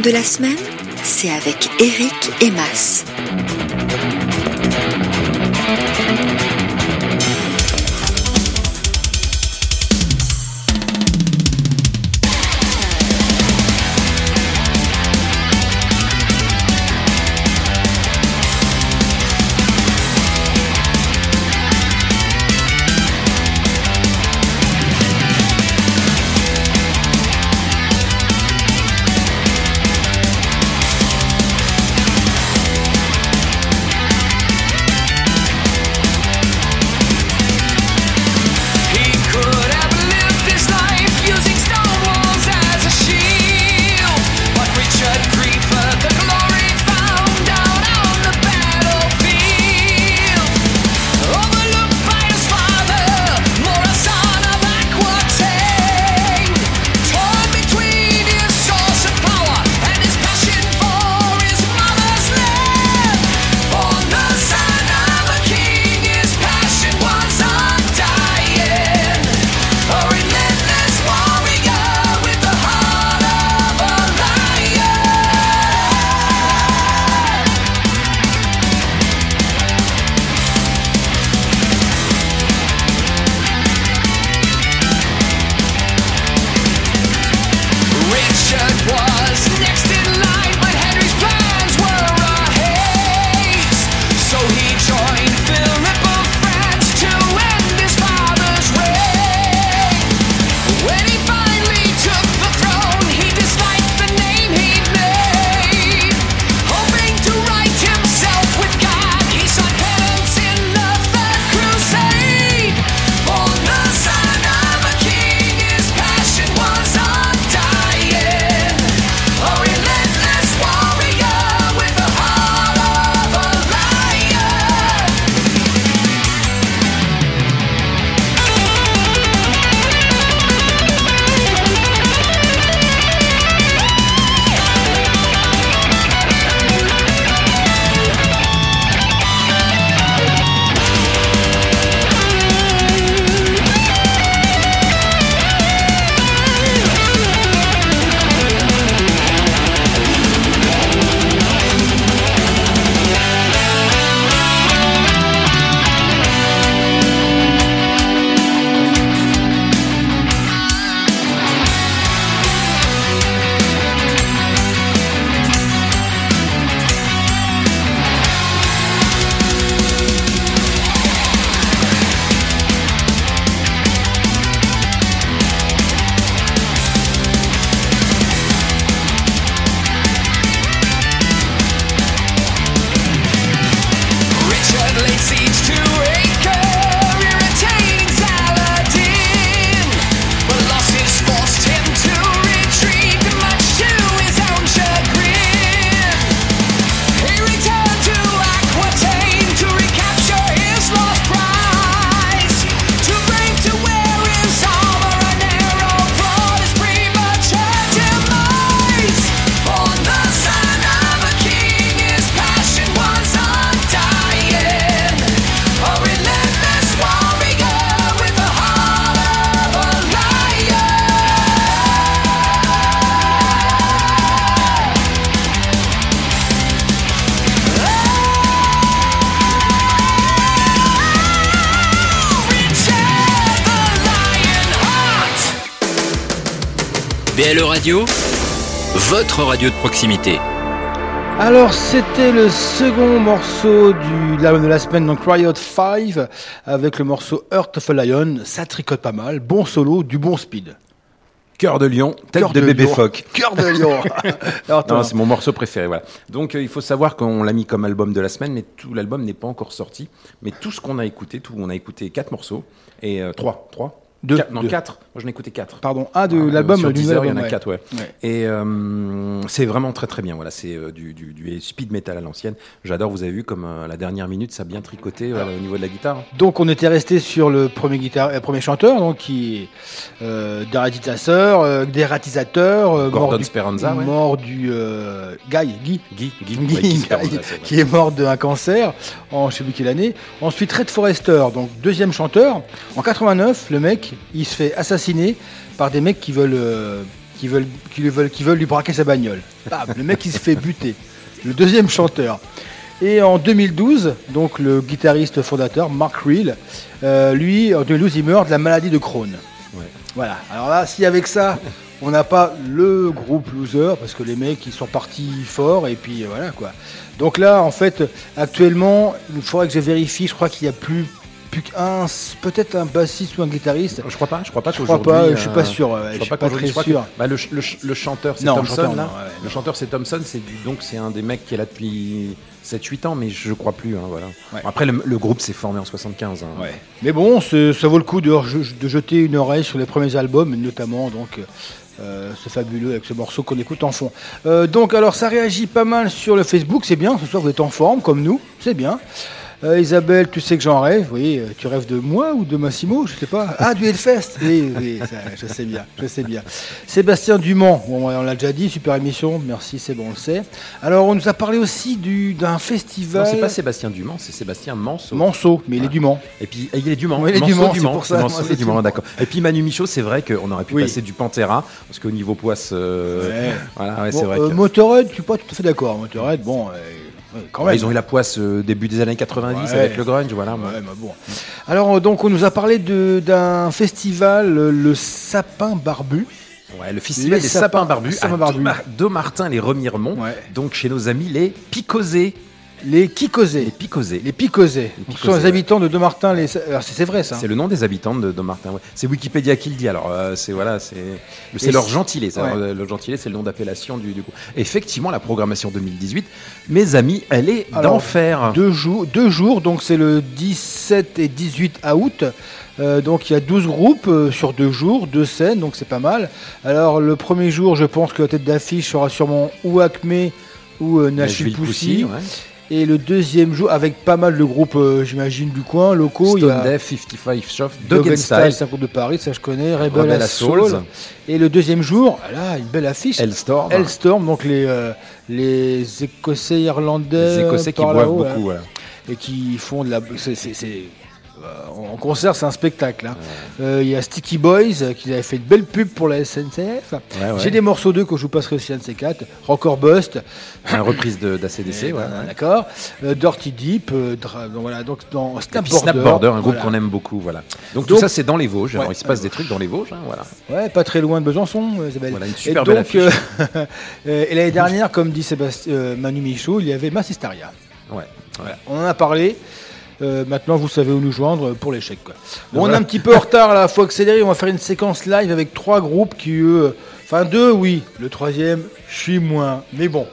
De la semaine, Radio, votre radio de proximité. Alors c'était le second morceau du de l'album de la semaine, donc Riot 5, avec le morceau Earth of a Lion, ça tricote pas mal, bon solo, du bon speed. Cœur de lion, tête Cœur de, de bébé lion. phoque. Cœur de lion. Alors. Non, c'est mon morceau préféré. Voilà. Donc euh, il faut savoir qu'on l'a mis comme album de la semaine, mais tout l'album n'est pas encore sorti. Mais tout ce qu'on a écouté, tout, on a écouté quatre morceaux et euh, trois, trois. Deux. Quatre- non, Deux. quatre. Moi, j'en ai écouté quatre. Pardon, un de l'album du 10 nouvel il y en a album, quatre, ouais. ouais. Et euh, c'est vraiment très très bien. Voilà, c'est euh, du, speed metal à l'ancienne. J'adore. Vous avez vu comme euh, la dernière minute, ça a bien tricoté au niveau de la guitare. Donc on était resté sur le premier guitare, premier chanteur, donc qui est dératisateur, Gordon Speranza, mort du Guy, Guy, Guy, Guy, qui est mort d'un cancer en je sais plus quelle année. Ensuite Red Forrester, donc deuxième chanteur. En 89, le mec, il se fait assassiner par des mecs qui veulent euh, qui veulent, qui lui veulent, qui veulent lui braquer sa bagnole. Bam, le mec il se fait buter. Le deuxième chanteur. Et en 2012, donc le guitariste fondateur Mark Reel, euh, lui en 2012 il meurt de la maladie de Crohn. Voilà. Alors là, si avec ça, on n'a pas le groupe loser, parce que les mecs ils sont partis forts et puis euh, voilà quoi. Donc là, en fait, actuellement, il faudrait que je vérifie. Je crois qu'il n'y a plus plus qu'un, peut-être un bassiste ou un guitariste. Je crois pas, je crois pas Je crois pas, qu'aujourd'hui, je suis pas euh, sûr, je crois suis pas très je sûr. que- bah, le, le ch- le chanteur, c'est Thompson, chanteur, là. non, ouais, le chanteur, c'est Thompson, c'est donc c'est un des mecs qui est là depuis 7-8 ans, mais je crois plus. hein, voilà. Après, le, le groupe s'est formé en 75. hein. Mais bon, ça vaut le coup de, de jeter une oreille sur les premiers albums, notamment donc euh, ce fabuleux avec ce morceau qu'on écoute en fond. Euh, donc alors ça réagit pas mal sur le Facebook, c'est bien. Ce soir vous êtes en forme comme nous, c'est bien. Euh, Isabelle, tu sais que j'en rêve. Oui, euh, tu rêves de moi ou de Massimo, je sais pas. Ah, du Hellfest. Oui, oui, ça, je sais bien, je sais bien. Sébastien Dumont, bon, on l'a déjà dit, super émission. Merci, c'est bon, on le sait. Alors, on nous a parlé aussi du- d'un festival. Non, c'est pas Sébastien Dumont, c'est Sébastien Manceau. Manceau, mais il est du Mans. Et puis, il est du Mans. Oui, il est du Manceau Mans, pour ça, du du Mans, d'accord. Et puis Manu Michaud, c'est vrai qu'on aurait pu Oui. passer du Pantera, parce qu'au niveau poisse, euh, Ouais. voilà, ouais, Bon, c'est vrai. euh, que- Motorhead, je suis pas tout à fait d'accord. Motorhead, bon, euh, quand même. ils ont eu la poisse euh, début des années 90 Ouais. avec le grunge, voilà. Ouais, mais bon. Alors, euh, donc, on nous a parlé de- d'un festival, euh, le Sapin Barbu. Ouais, le festival Les des sapins barbus sapins à barbus. Domar- Domartin les Remiremont, donc chez nos amis les Picosés. Les Kikosés. Les Picosés. Les Picosés. Les Ce sont Picosés, les habitants de Domartin. Les... C'est vrai, ça. C'est le nom des habitants de Domartin. ouais. C'est Wikipédia qui le dit. Alors euh, c'est voilà, c'est leur gentilé. ça. ouais. Le gentilé, c'est le nom d'appellation du, du coup. Effectivement, la programmation 2018, mes amis, elle est d'enfer. Deux jours, deux jours, donc c'est le 17 et 18 août. Euh, donc il y a 12 groupes euh, sur deux jours, deux scènes, donc c'est pas mal. Alors le premier jour, je pense que la tête d'affiche sera sûrement ou Acme ou euh, Nashville Nashville Pussy. Pussy, ouais. Et le deuxième jour, avec pas mal de groupes, euh, j'imagine, du coin, locaux. il y Stone a Death, 55 Soft, Dog Style, c'est un groupe de Paris, ça je connais, Rebel, Rebel. Et le deuxième jour, là, une belle affiche. Hellstorm. Hellstorm, donc les, euh, les Écossais irlandais. Les Écossais qui boivent beaucoup, voilà. Et qui font de la. c'est- en concert, c'est un spectacle. hein. Euh, Il y a Sticky Boys euh, qui avait fait une belle pub pour la SNCF. Ouais, ouais. J'ai des morceaux d'eux que je vous passerai aussi un de ces quatre. Rock Bust. Une reprise de- d'ACDC, Eh ben. D'accord. Euh, Dirty Deep. euh, donc voilà. Donc dans Et Snap Border. Snap Border, un groupe voilà. qu'on aime beaucoup, voilà. Donc, Donc- tout ça, c'est dans les Vosges. Alors, il se passe des trucs dans les Vosges, hein, voilà. Ouais, pas très loin de Besançon, euh, Isabelle. Voilà, une et super donc, belle euh, euh, et l'année dernière, comme dit Sébastien, euh, Manu Michaud, il y avait Massistaria. Ouais. Voilà. On en a parlé. Euh, maintenant, vous savez où nous joindre pour l'échec. quoi. Bon, on est un petit peu en retard là, faut accélérer. On va faire une séquence live avec trois groupes qui, eux, enfin deux, oui. Le troisième, je suis moins. Mais bon,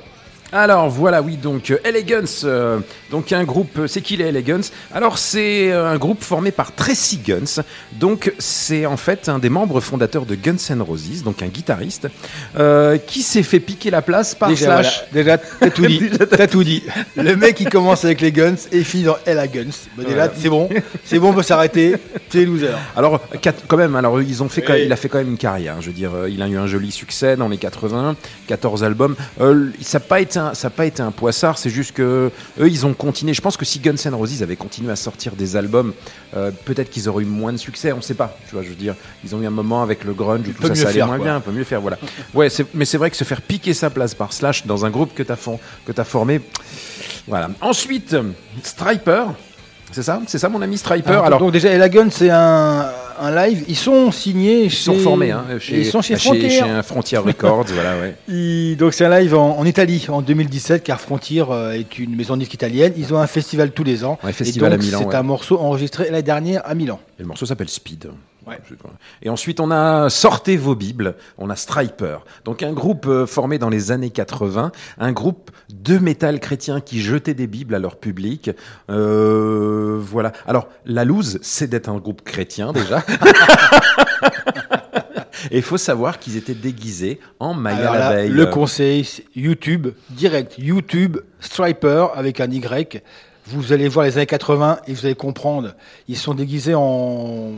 Alors voilà, oui, donc euh, Elegance, euh, donc un groupe, euh, c'est qui les Elegance? Alors c'est un groupe formé par Tracy Guns, donc c'est en fait un des membres fondateurs de Guns N' Roses, donc un guitariste, euh, qui s'est fait piquer la place par déjà, Slash. voilà. déjà t'as tout dit. T'as tout dit. Le mec, il commence avec les Guns et finit dans Ella Guns. Bah, Voilà. c'est bon. C'est bon, on peut s'arrêter. C'est loser. Alors quand même, alors ils ont fait, quand- il a fait quand même une carrière. Je veux dire, il a eu un joli succès dans les 80, 14 albums. Euh, ça n'a pas été un, ça a pas été un poissard. C'est juste que eux, ils ont continué. Je pense que si Guns N' Roses avaient continué à sortir des albums, euh, peut-être qu'ils auraient eu moins de succès. On ne sait pas. Tu vois, je veux dire, ils ont eu un moment avec le grunge où tout ça, ça allait faire, moins quoi. bien, un peu mieux faire. Voilà. Ouais, mais c'est vrai que se faire piquer sa place par Slash dans un groupe que tu as, formé, voilà. Ensuite, Striper. C'est ça, c'est ça, mon ami Striper? Alors, Alors, donc déjà, Ella c'est un, un live. Ils sont signés Ils chez... sont formés hein, chez, ils sont chez chez, Frontier. chez un Frontier Records, voilà, ouais. Ils- donc c'est un live en, en Italie en 2017 car Frontier euh, est une maison de disques italienne. Ils ont un festival tous les ans. Ouais, festival et donc, à Milan, C'est ouais. un morceau enregistré l'année dernière à Milan. Et le morceau s'appelle Speed. Et ensuite, on a Sortez vos Bibles, on a Striper. Donc, un groupe euh, formé dans les années 80, un groupe de métal chrétien qui jetait des Bibles à leur public. Euh, voilà. Alors, la loose, c'est d'être un groupe chrétien déjà. Et il faut savoir qu'ils étaient déguisés en Maya l'abeille. le conseil, YouTube, direct, YouTube, Striper avec un Y. Vous allez voir les années 80 et vous allez comprendre. Ils sont déguisés en,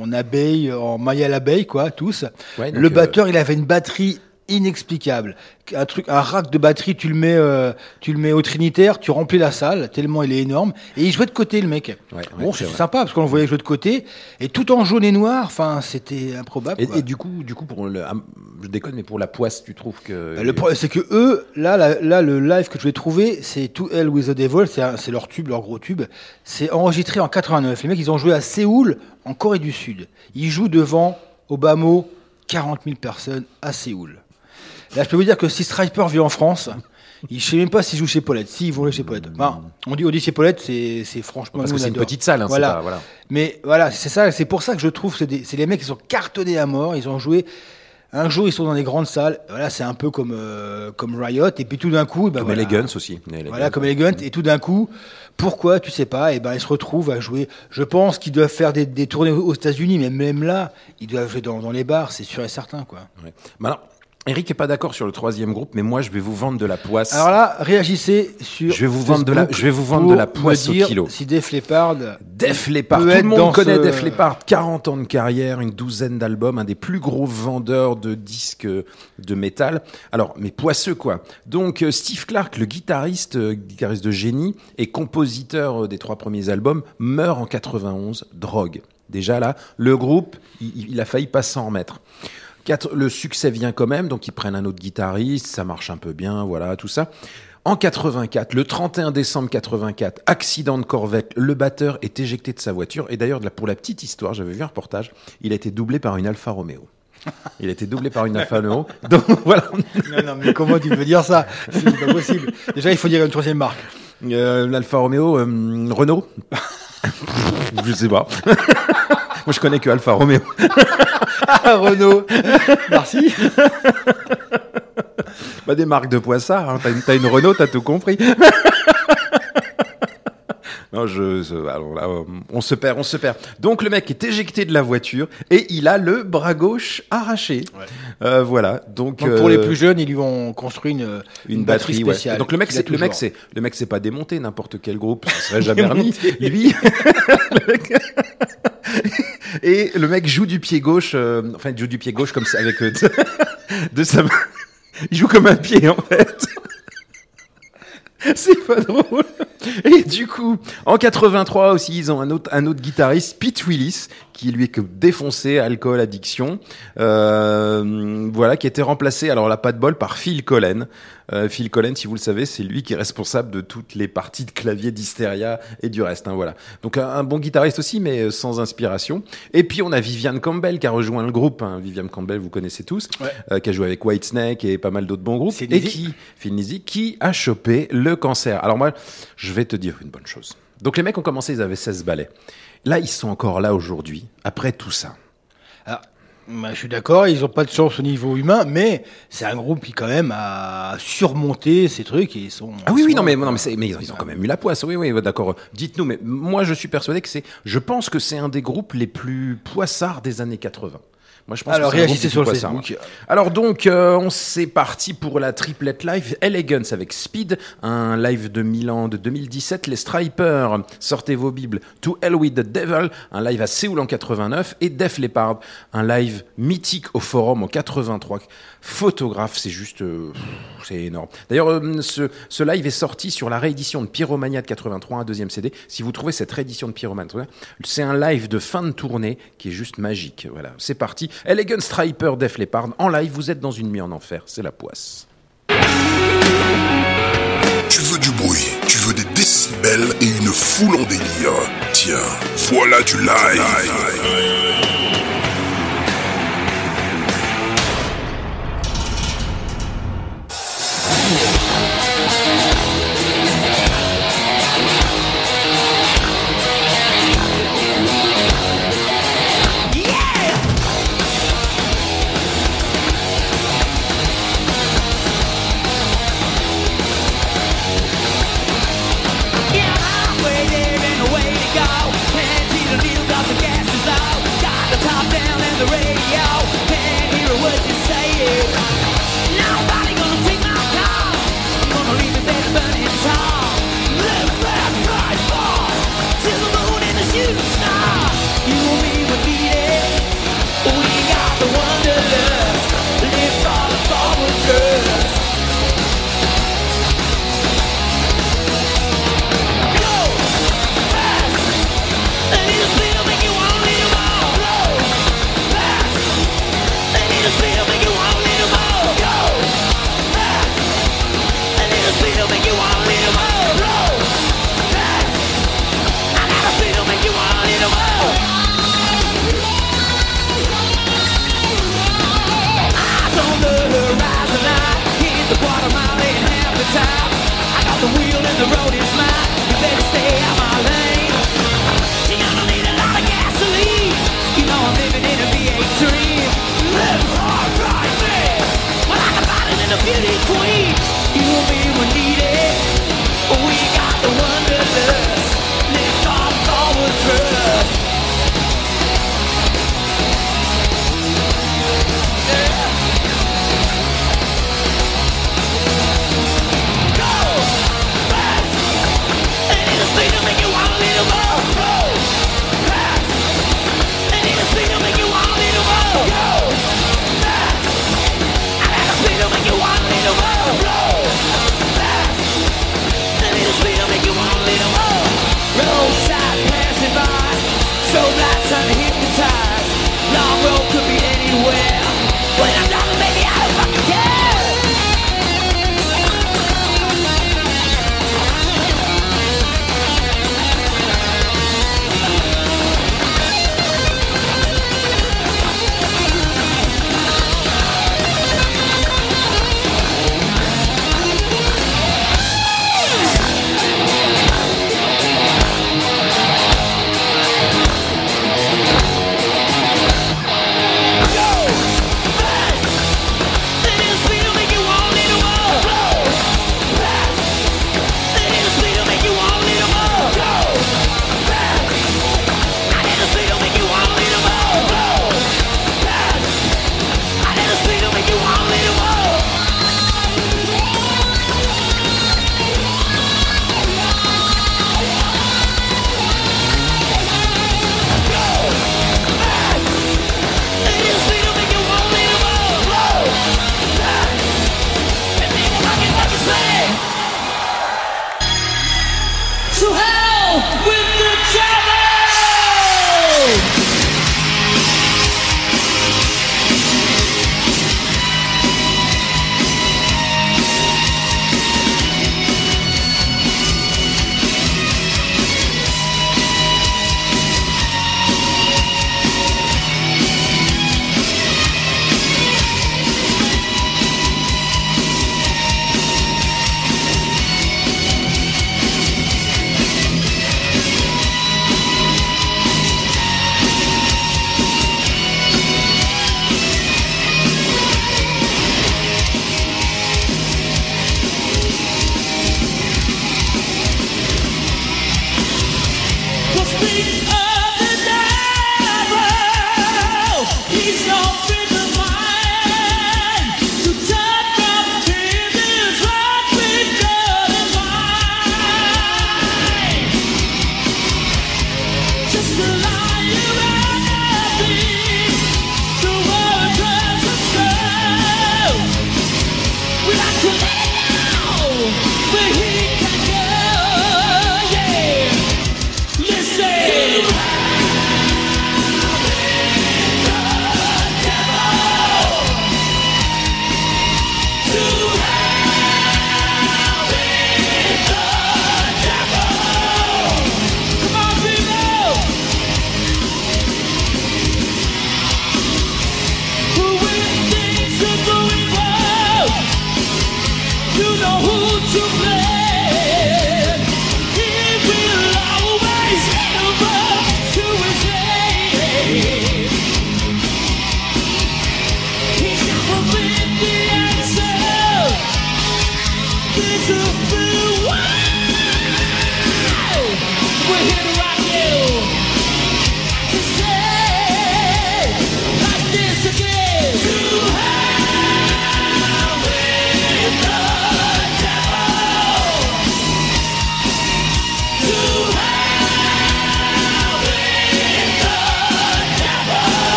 en abeille, en Maya l'abeille, quoi, tous. Ouais, le euh, batteur, il avait une batterie inexplicable. Un truc, un rack de batterie, tu le mets, euh, tu le mets au Trinitaire, tu remplis la salle tellement il est énorme. Et il jouait de côté le mec. bon, c'est sympa parce qu'on le voyait jouer de côté et tout en jaune et noir. Enfin, c'était improbable. Et, du coup, du coup, pour le, ah, je déconne, mais pour la poisse, tu trouves que Bah, Le problème, c'est que eux, là, là, là, le live que je vais trouver, c'est To Hell with the Devil, c'est leur tube, leur gros tube. C'est enregistré en 89. Les mecs, ils ont joué à Séoul, en Corée du Sud. Ils jouent devant, mot, 40 000 personnes à Séoul. Là, je peux vous dire que si Striper vit en France, il- je sais même pas s'ils jouent chez Paulette. Si, aller chez Paulette. Enfin, on dit, on dit chez Paulette, c'est c'est franchement. Parce que c'est une petite salle, hein, c'est voilà. pas- voilà. Mais voilà, c'est ça, c'est pour ça que je trouve que c'est des- c'est les mecs qui sont cartonnés à mort. Ils ont joué. Un jour, ils sont dans des grandes salles. Voilà, c'est un peu comme euh, comme Riot. Et puis tout d'un coup, ben comme voilà. Elegance aussi. Voilà, comme Elegant. Et tout d'un coup, pourquoi, tu sais pas, et ben ils se retrouvent à jouer. Je pense qu'ils doivent faire des, des tournées aux États-Unis, mais même là, ils doivent jouer dans, dans les bars, c'est sûr et certain, quoi. Ouais. Eric est pas d'accord sur le troisième groupe, mais moi, je vais vous vendre de la poisse. Alors là, réagissez sur. Je vais vous vendre de la- je vais vous vendre de la poisse au kilo. Si Def Leppard. Def Leppard, tout le monde connaît ce- Def Leppard, 40 ans de carrière, une douzaine d'albums, un des plus gros vendeurs de disques de métal. Alors, mais poisseux quoi. Donc euh, Steve Clark, le guitariste, euh, guitariste de génie et compositeur euh, des trois premiers albums, meurt en 91, drogue. Déjà là, le groupe, il, il a failli pas s'en remettre. Quatre- le succès vient quand même, donc ils prennent un autre guitariste, ça marche un peu bien, voilà, tout ça. En 84, le 31 décembre 84, accident de Corvette, le batteur est éjecté de sa voiture. Et d'ailleurs, pour la petite histoire, j'avais vu un reportage, il a été doublé par une Alfa Romeo. Il a été doublé par une Alfa Romeo. Donc voilà. Non, non, mais comment tu peux dire ça? C'est pas possible. Déjà, il faut dire une troisième marque. Euh, L'Alfa Romeo, euh, Renault Je sais pas. Moi, je connais que Alfa Romeo. Ah, Renault. Merci. Bah, des marques de poissards. Hein. T'as une, t'as une Renault, t'as tout compris. Non, je, je- alors là, euh, on se perd, on se perd. Donc le mec est éjecté de la voiture et il a le bras gauche arraché. Euh, voilà. Donc, Donc, pour les euh, plus jeunes, ils lui ont construit une, une, batterie, spéciale. Donc le mec, c'est le mec, c'est le mec, c'est pas démonté n'importe quel groupe, ça serait jamais remis. Lui, le mec- et le mec joue du pied gauche, euh, enfin il joue du pied gauche comme ça avec euh, de sa main. Il joue comme un pied en fait. C'est pas drôle. Et du coup, en 83 aussi, ils ont un autre, un autre guitariste, Pete Willis, qui lui est que défoncé, alcool, addiction. Euh, voilà, qui a été remplacé, alors là, pas de bol, par Phil Collen. Euh, Phil Collen, si vous le savez, c'est lui qui est responsable de toutes les parties de clavier d'Hysteria et du reste. Hein, voilà. Donc un, un bon guitariste aussi, mais euh, sans inspiration. Et puis on a Vivian Campbell qui a rejoint le groupe. Hein. Vivian Campbell, vous connaissez tous, euh, qui a joué avec Whitesnake et pas mal d'autres bons groupes. Et qui, Phil Nizi, qui a chopé le cancer. Alors moi, je vais te dire une bonne chose. Donc les mecs ont commencé, ils avaient 16 ballets. Là, ils sont encore là aujourd'hui, après tout ça. Ah, bah, je suis d'accord, ils ont pas de chance au niveau humain, mais c'est un groupe qui quand même a surmonté ces trucs et ils sont. Ah oui, ils oui, non, mais, non, mais, c'est- mais ils ont quand même eu la poisse. Oui, oui, d'accord. Dites-nous, mais moi, je suis persuadé que c'est. Je pense que c'est un des groupes les plus poissards des années 80. Moi, je pense Alors, que réagissez sur le. Facebook. Alors donc, euh, on s'est parti pour la triplette live Elegance avec Speed, un live de Milan de 2017, les Stripers, sortez vos bibles, To Hell with the Devil, un live à Séoul en 89, et Def Leppard, un live mythique au Forum en 83. Photographe, c'est juste, euh, c'est énorme. D'ailleurs, euh, ce, ce live est sorti sur la réédition de Pyromania de 83, un deuxième CD. Si vous trouvez cette réédition de Pyromania, c'est un live de fin de tournée qui est juste magique. Voilà, c'est parti. Elegant Striper, Def Leppard, en live, vous êtes dans une nuit en enfer, c'est la poisse. Tu veux du bruit, tu veux des décibels et une foule en délire. Tiens, voilà du live. Yeah.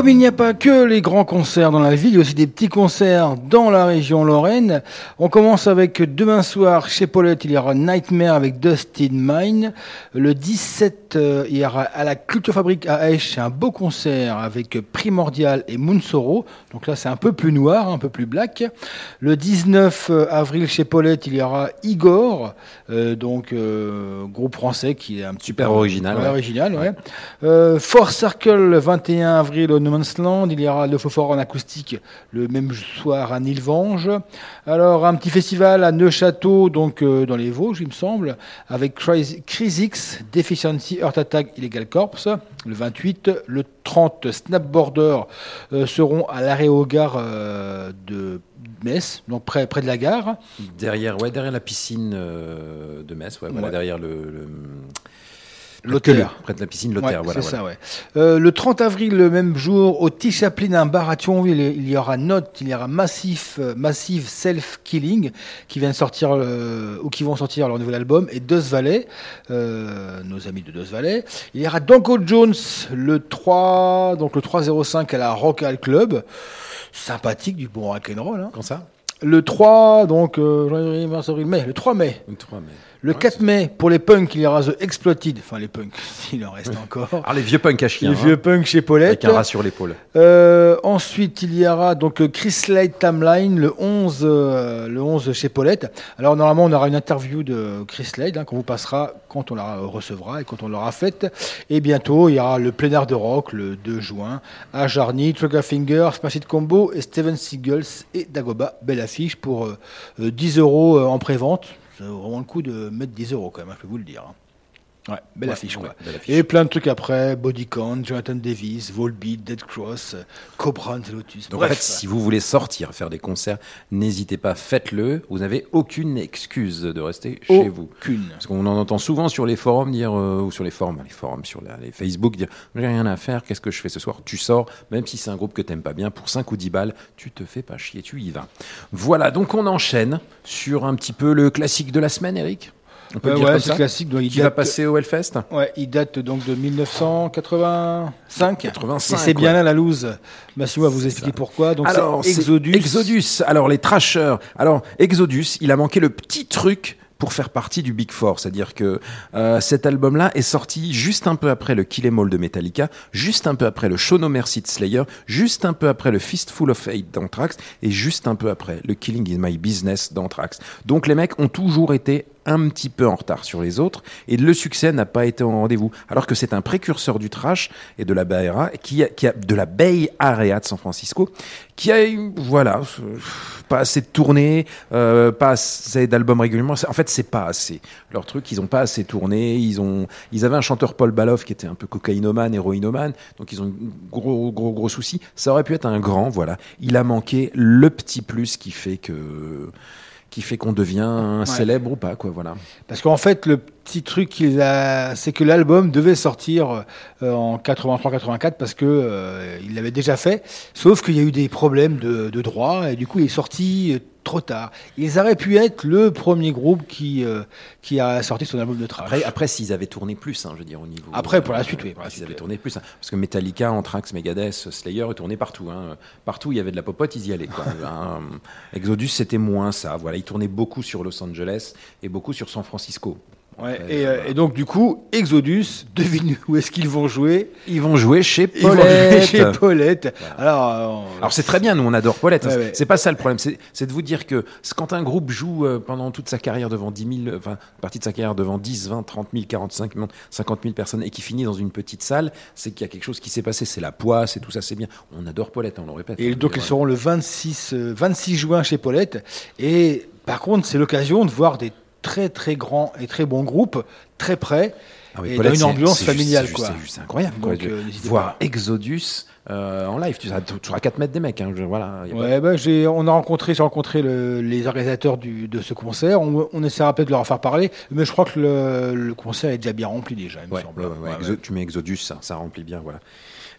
Comme il n'y a pas que les grands concerts dans la ville, il y a aussi des petits concerts dans la région Lorraine. On commence avec demain soir chez Paulette, il y aura Nightmare avec Dustin Mine. Le 17, euh, hier à la Culture Fabrique à Esch, un beau concert avec Primordial et Mounsoro. Donc là, c'est un peu plus noir, un peu plus black. Le 19 euh, avril, chez Paulette, il y aura Igor, euh, donc euh, groupe français qui est un petit Super original. Ouais. original. Force Circle, le 21 avril, au No Il y aura Le Fofort en acoustique le même soir à Nilvange. Alors, un petit festival à Neuchâteau, donc dans les Vosges, il me semble, avec Crazy Deficiency Earth Attack Illegal Corpse. Le 28, le 30, Snapboarder euh, seront à l'arrêt au gare euh, de Metz, donc près, de la gare. Derrière, ouais, derrière la piscine euh, de Metz, derrière le L'Auteur. Près de la piscine, l'Auteur, Ouais, voilà. c'est voilà. ça, ouais. Euh, le 30 avril, le même jour, au T. Chaplin, un bar à Thionville, il y aura Note, il y aura Massif, euh, Massive Self Killing, qui viennent sortir, euh, ou qui vont sortir leur nouvel album, et Dos Valley, nos amis de Dos Valley. Il y aura Danko Jones, le 3, donc le 305 à la Rock Hall Club. Sympathique, du bon rock'n'roll, hein. Quand ça? Le 3, donc, euh, mai, le 3 mai. Le 3 mai. Le 4 mai, pour les punks, il y aura The Exploited. Enfin, les punks, il en reste encore. Alors, les vieux punks à chien. Les hein. vieux punks chez Paulette. Avec un rat sur l'épaule. Euh, ensuite, il y aura donc euh, Chris Light Timeline le 11, euh, le 11 chez Paulette. Alors normalement, on aura une interview de Chris Light hein, qu'on vous passera quand on la recevra et quand on l'aura faite. Et bientôt, il y aura le plénaire de rock le 2 juin à Jarny, Triggerfinger, Smash It Combo et Steven Seagulls et Dagoba. Belle affiche pour euh, euh, 10 euros en pré-vente. Ça vaut vraiment le coup de mettre 10 euros quand même, hein, je peux vous le dire. hein. Ouais, belle Ouais, affiche ouais, quoi. belle affiche. Et plein de trucs après, Bodycount, Jonathan Davis, Volbeat, Dead Cross, Cobra and the Lotus. Donc Bref. en fait, si vous voulez sortir, faire des concerts, n'hésitez pas, faites-le. Vous n'avez aucune excuse de rester chez vous. Aucune. Parce qu'on en entend souvent sur les forums dire, euh, ou sur les forums, les forums, sur la- les Facebook, dire j'ai rien à faire, qu'est-ce que je fais ce soir? Tu sors, même si c'est un groupe que t'aimes pas bien, pour 5 ou 10 balles, tu te fais pas chier, tu y vas. Voilà, donc on enchaîne sur un petit peu le classique de la semaine, Eric? On peut Euh, dire ouais, comme ça classique, donc il Qui va date- passer au Hellfest Ouais, il date donc de 1985. 85, Et c'est bien là la loose. Massimo va vous expliquer pourquoi. Donc Alors, Exodus. Exodus. Alors, les trashers. Alors, Exodus, il a manqué le petit truc pour faire partie du Big Four. C'est-à-dire que euh, cet album-là est sorti juste un peu après le Kill Em All de Metallica, juste un peu après le Show No Mercy de Slayer, juste un peu après le Fistful of Hate d'Anthrax et juste un peu après le Killing is My Business d'Anthrax. Donc les mecs ont toujours été un petit peu en retard sur les autres et le succès n'a pas été au rendez-vous. Alors que c'est un précurseur du trash et de la Bay Area, qui a, qui a de la Area de San Francisco, qui a eu, voilà, pas assez de tournées, euh, pas assez d'albums régulièrement. En fait, c'est pas assez. Leur truc, ils ont pas assez tourné. Ils ont, ils avaient un chanteur Paul Baloff qui était un peu cocaïnomane, héroïnomane, donc ils ont gros, gros, gros soucis. Ça aurait pu être un grand, voilà. Il a manqué le petit plus qui fait que, qui fait qu'on devient Ouais. célèbre ou pas, quoi, voilà. Parce qu'en fait, le petit truc a, c'est que l'album devait sortir euh, en 83-84 parce que euh, il l'avait déjà fait. Sauf qu'il y a eu des problèmes de, de droit et du coup, il est sorti euh, trop tard. Ils auraient pu être le premier groupe qui euh, qui a sorti son album de trash. Après, après s'ils avaient tourné plus, hein, je veux dire, au niveau. Après, pour la suite, oui, pour la avaient oui. tourné plus. hein. parce que Metallica, Anthrax, Megadeth, Slayer, ils tournaient partout. hein. Partout, il y avait de la popote, ils y allaient. Quoi. Exodus, c'était moins ça. Voilà, ils tournaient beaucoup sur Los Angeles et beaucoup sur San Francisco. Ouais, et, euh, et donc du coup, Exodus, devine où est-ce qu'ils vont jouer Ils vont jouer chez vont jouer Paulette. chez Paulette. Alors, euh, Alors c'est très bien, nous on adore Paulette. Ouais, C'est- ouais. C'est pas ça le problème. C'est de vous dire que quand un groupe joue euh, pendant toute sa carrière devant 10 000, enfin, partie de sa carrière devant 10, 20, 30 000, 45 000, 50 000 personnes et qui finit dans une petite salle, c'est qu'il y a quelque chose qui s'est passé. C'est la poisse et tout ça, c'est bien. On adore Paulette, on le répète. Et donc ils seront le 26, euh, 26 juin chez Paulette. Et par contre, c'est l'occasion de voir des très très grands et très bons groupes très près. Ah oui, et Paulette, dans une ambiance familiale. c'est quoi. juste- juste incroyable. quoi, Donc, de euh, voir pas. Exodus euh, en live. Tu seras, tu seras à 4 mètres des mecs. hein, je- voilà, y a pas- Ouais, bah, j'ai, on a rencontré, j'ai rencontré le- les organisateurs du, de ce concert. On, on essaiera peut-être de leur en faire parler, mais je crois que le, le concert est déjà bien rempli déjà. Il me Ouais, semble. ouais, ouais, ouais. Ouais, Exo- ouais. Tu mets Exodus, ça, ça remplit bien, voilà.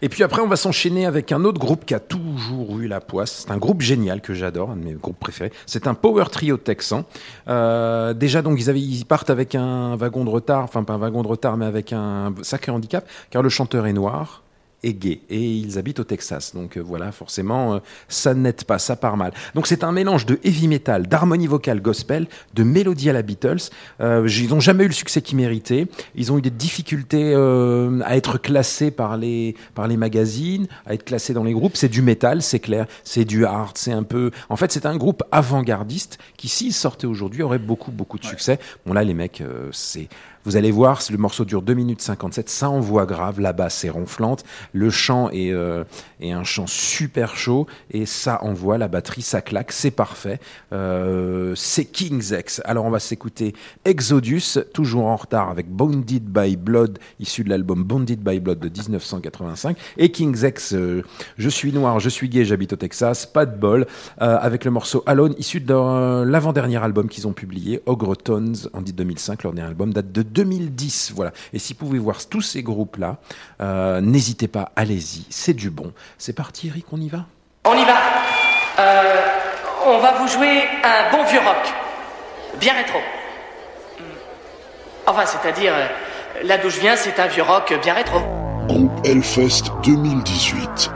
Et puis après, on va s'enchaîner avec un autre groupe qui a toujours eu la poisse. C'est un groupe génial que j'adore, un de mes groupes préférés. C'est un power trio texan. Euh, déjà, donc, ils, avaient, ils partent avec un wagon de retard, enfin pas un wagon de retard, mais avec un sacré handicap, car le chanteur est noir et gay et ils habitent au Texas. Donc euh, voilà, forcément, euh, ça n'aide pas, ça part mal. Donc c'est un mélange de heavy metal, d'harmonie vocale gospel, de mélodie à la Beatles. Euh, ils n'ont jamais eu le succès qu'ils méritaient. Ils ont eu des difficultés euh, à être classés par les par les magazines, à être classés dans les groupes. C'est du métal, c'est clair. C'est du hard, c'est un peu. En fait, c'est un groupe avant-gardiste qui, s'il sortait aujourd'hui, aurait beaucoup beaucoup de succès. Bon là, les mecs, euh, c'est vous allez voir, le morceau dure 2 minutes 57, ça envoie grave, la basse est ronflante, le chant est, euh, est un chant super chaud, et ça envoie, la batterie, ça claque, c'est parfait. Euh, c'est King's X. Alors on va s'écouter Exodus, toujours en retard avec Bounded by Blood, issu de l'album Bounded by Blood de 1985, et King's X, euh, Je suis noir, je suis gay, j'habite au Texas, pas de bol, avec le morceau Alone, issu de l'avant-dernier album qu'ils ont publié, Ogre Tones, en 2005, leur dernier album date de 2010, voilà. Et si vous pouvez voir tous ces groupes-là, euh, n'hésitez pas, allez-y, c'est du bon. C'est parti Eric, on y va? On y va. Euh, on va vous jouer un bon vieux rock. Bien rétro. Hmm. Enfin, c'est-à-dire, euh, là d'où je viens, c'est un vieux rock bien rétro. Groupe Hellfest 2018.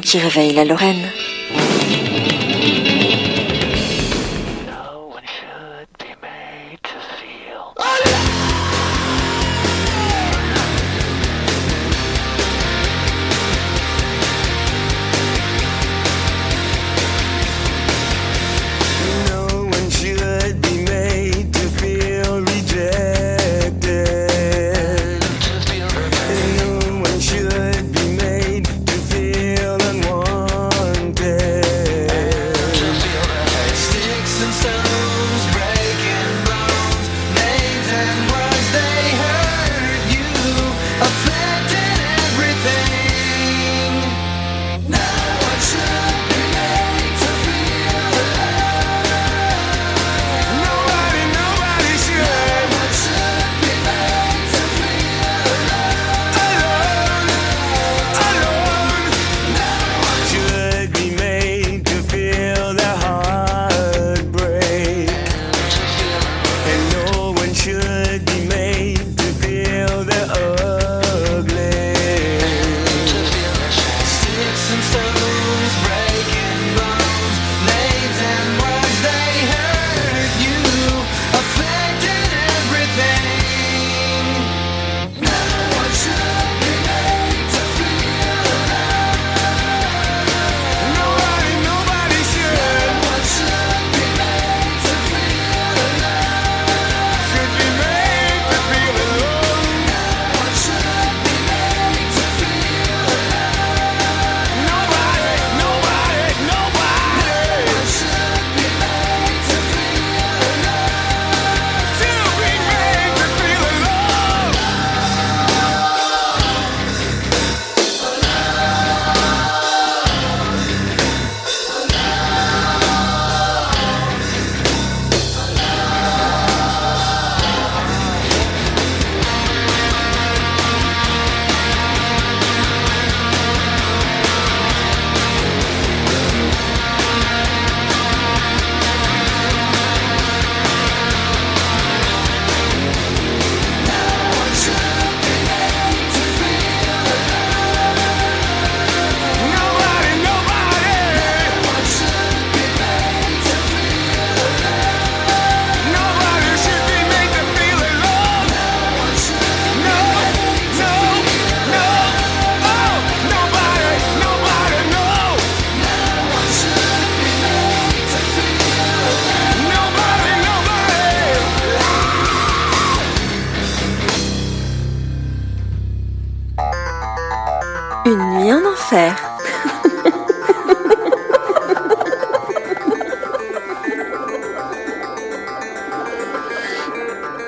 Qui réveille la Lorraine.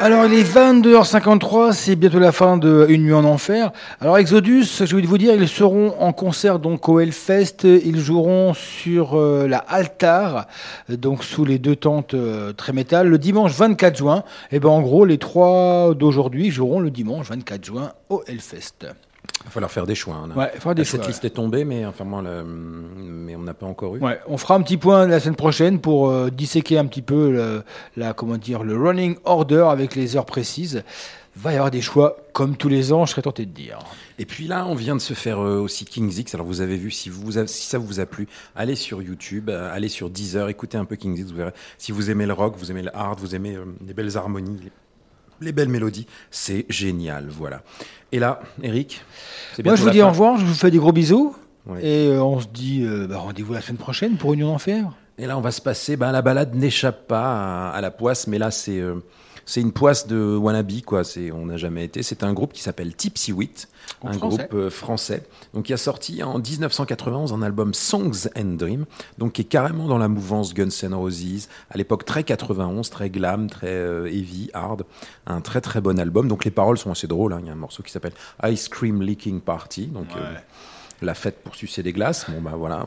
Alors, il est 22h53, c'est bientôt la fin de Une nuit en enfer. Alors, Exodus, je vais vous dire, ils seront en concert donc au Hellfest. Ils joueront sur euh, la Altar, donc sous les deux tentes euh, très métal, le dimanche 24 juin. Et ben, en gros, les trois d'aujourd'hui joueront le dimanche 24 juin au Hellfest. Il va falloir faire des choix. hein, là. Ouais, il faudra des Cette choix, liste est tombée, mais, enfin, moi, le- mais on n'a pas encore eu. Ouais, on fera un petit point la semaine prochaine pour euh, disséquer un petit peu le, la, comment dire, le running order avec les heures précises. Va y avoir des choix comme tous les ans, je serais tenté de dire. Et puis là, on vient de se faire euh, aussi Kings X. Alors vous avez vu, si, vous avez- si ça vous a plu, allez sur YouTube, euh, allez sur Deezer, écoutez un peu Kings X. Vous verrez. Si vous aimez le rock, vous aimez le hard, vous aimez les belles harmonies, les, les belles mélodies, c'est génial. Voilà. Et là, Eric, Moi, je vous dis fin. au revoir, je vous fais des gros bisous. Et euh, on se dit euh, bah, rendez-vous la semaine prochaine pour Union d'Enfer. Et là, on va se passer. Ben, la balade n'échappe pas à, à la poisse, mais là, c'est euh, c'est une poisse de wannabe, quoi. C'est on n'a jamais été. C'est un groupe qui s'appelle Tipsy Wit, En un français. groupe euh, français, donc qui a sorti en 1991 un album Songs and Dream, donc qui est carrément dans la mouvance Guns N' Roses. À l'époque, très 91, très glam, très euh, heavy, hard. Un très très bon album. Donc les paroles sont assez drôles. hein. Il y a un morceau qui s'appelle Ice Cream Leaking Party. Donc euh, La fête pour sucer des glaces. Bon, bah voilà.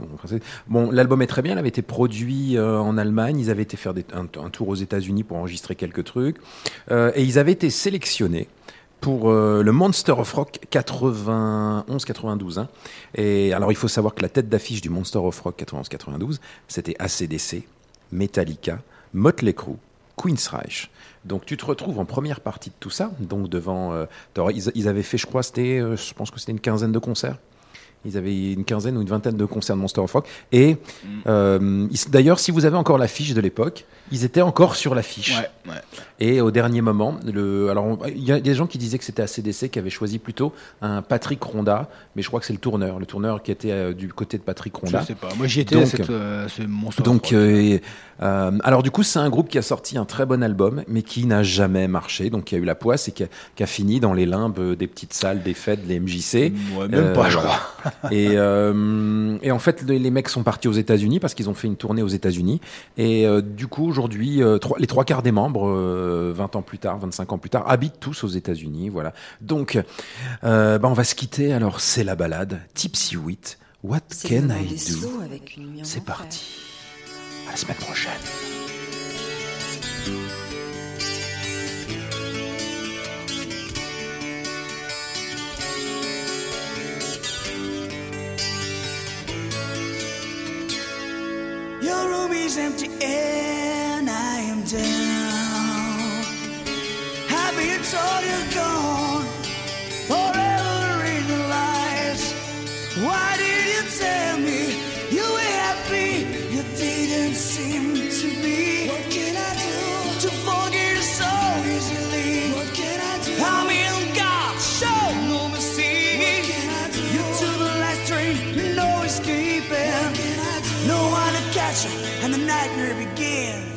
Bon, l'album est très bien. Il avait été produit euh, en Allemagne. Ils avaient été faire un, tour aux États-Unis pour enregistrer quelques trucs. Euh, et ils avaient été sélectionnés pour euh, le Monster of Rock 91-92. hein. Et alors, il faut savoir que la tête d'affiche du Monster of Rock 91-92, c'était ACDC, Metallica, Motley Crue, Queen's Reich. Donc tu te retrouves en première partie de tout ça, donc devant. ils, avaient fait, je crois, c'était, je pense que c'était une quinzaine de concerts. Ils avaient une quinzaine ou une vingtaine de concerts de Monster of. Et euh, d'ailleurs, si vous avez encore l'affiche de l'époque, ils étaient encore sur l'affiche. Ouais, ouais. Et au dernier moment, le, alors il y a des gens qui disaient que c'était ACDC qui avait choisi plutôt un Patrick Ronda, mais je crois que c'est le tourneur, le tourneur qui était euh, du côté de Patrick Ronda. Je sais pas. Moi, j'y étais Donc, cette, euh, ce monstre. donc, euh, euh, alors du coup, c'est un groupe qui a sorti un très bon album, mais qui n'a jamais marché. Donc, qui a eu la poisse et qui a, qui a fini dans les limbes des petites salles, des fêtes, des MJC. Ouais, même pas, je voilà. Et, et en fait, les, les mecs sont partis aux États-Unis parce qu'ils ont fait une tournée aux États-Unis. Et du coup, aujourd'hui, euh, trois- les trois quarts des membres, euh, 20 ans plus tard, 25 ans plus tard, habitent tous aux États-Unis. Voilà. Donc, euh, bah, on va se quitter. Alors, c'est la balade. Tipsy Wit. What can I do? C'est parti. À la semaine prochaine. Your room is empty and I am down. I've been told you're gone and the nightmare begins.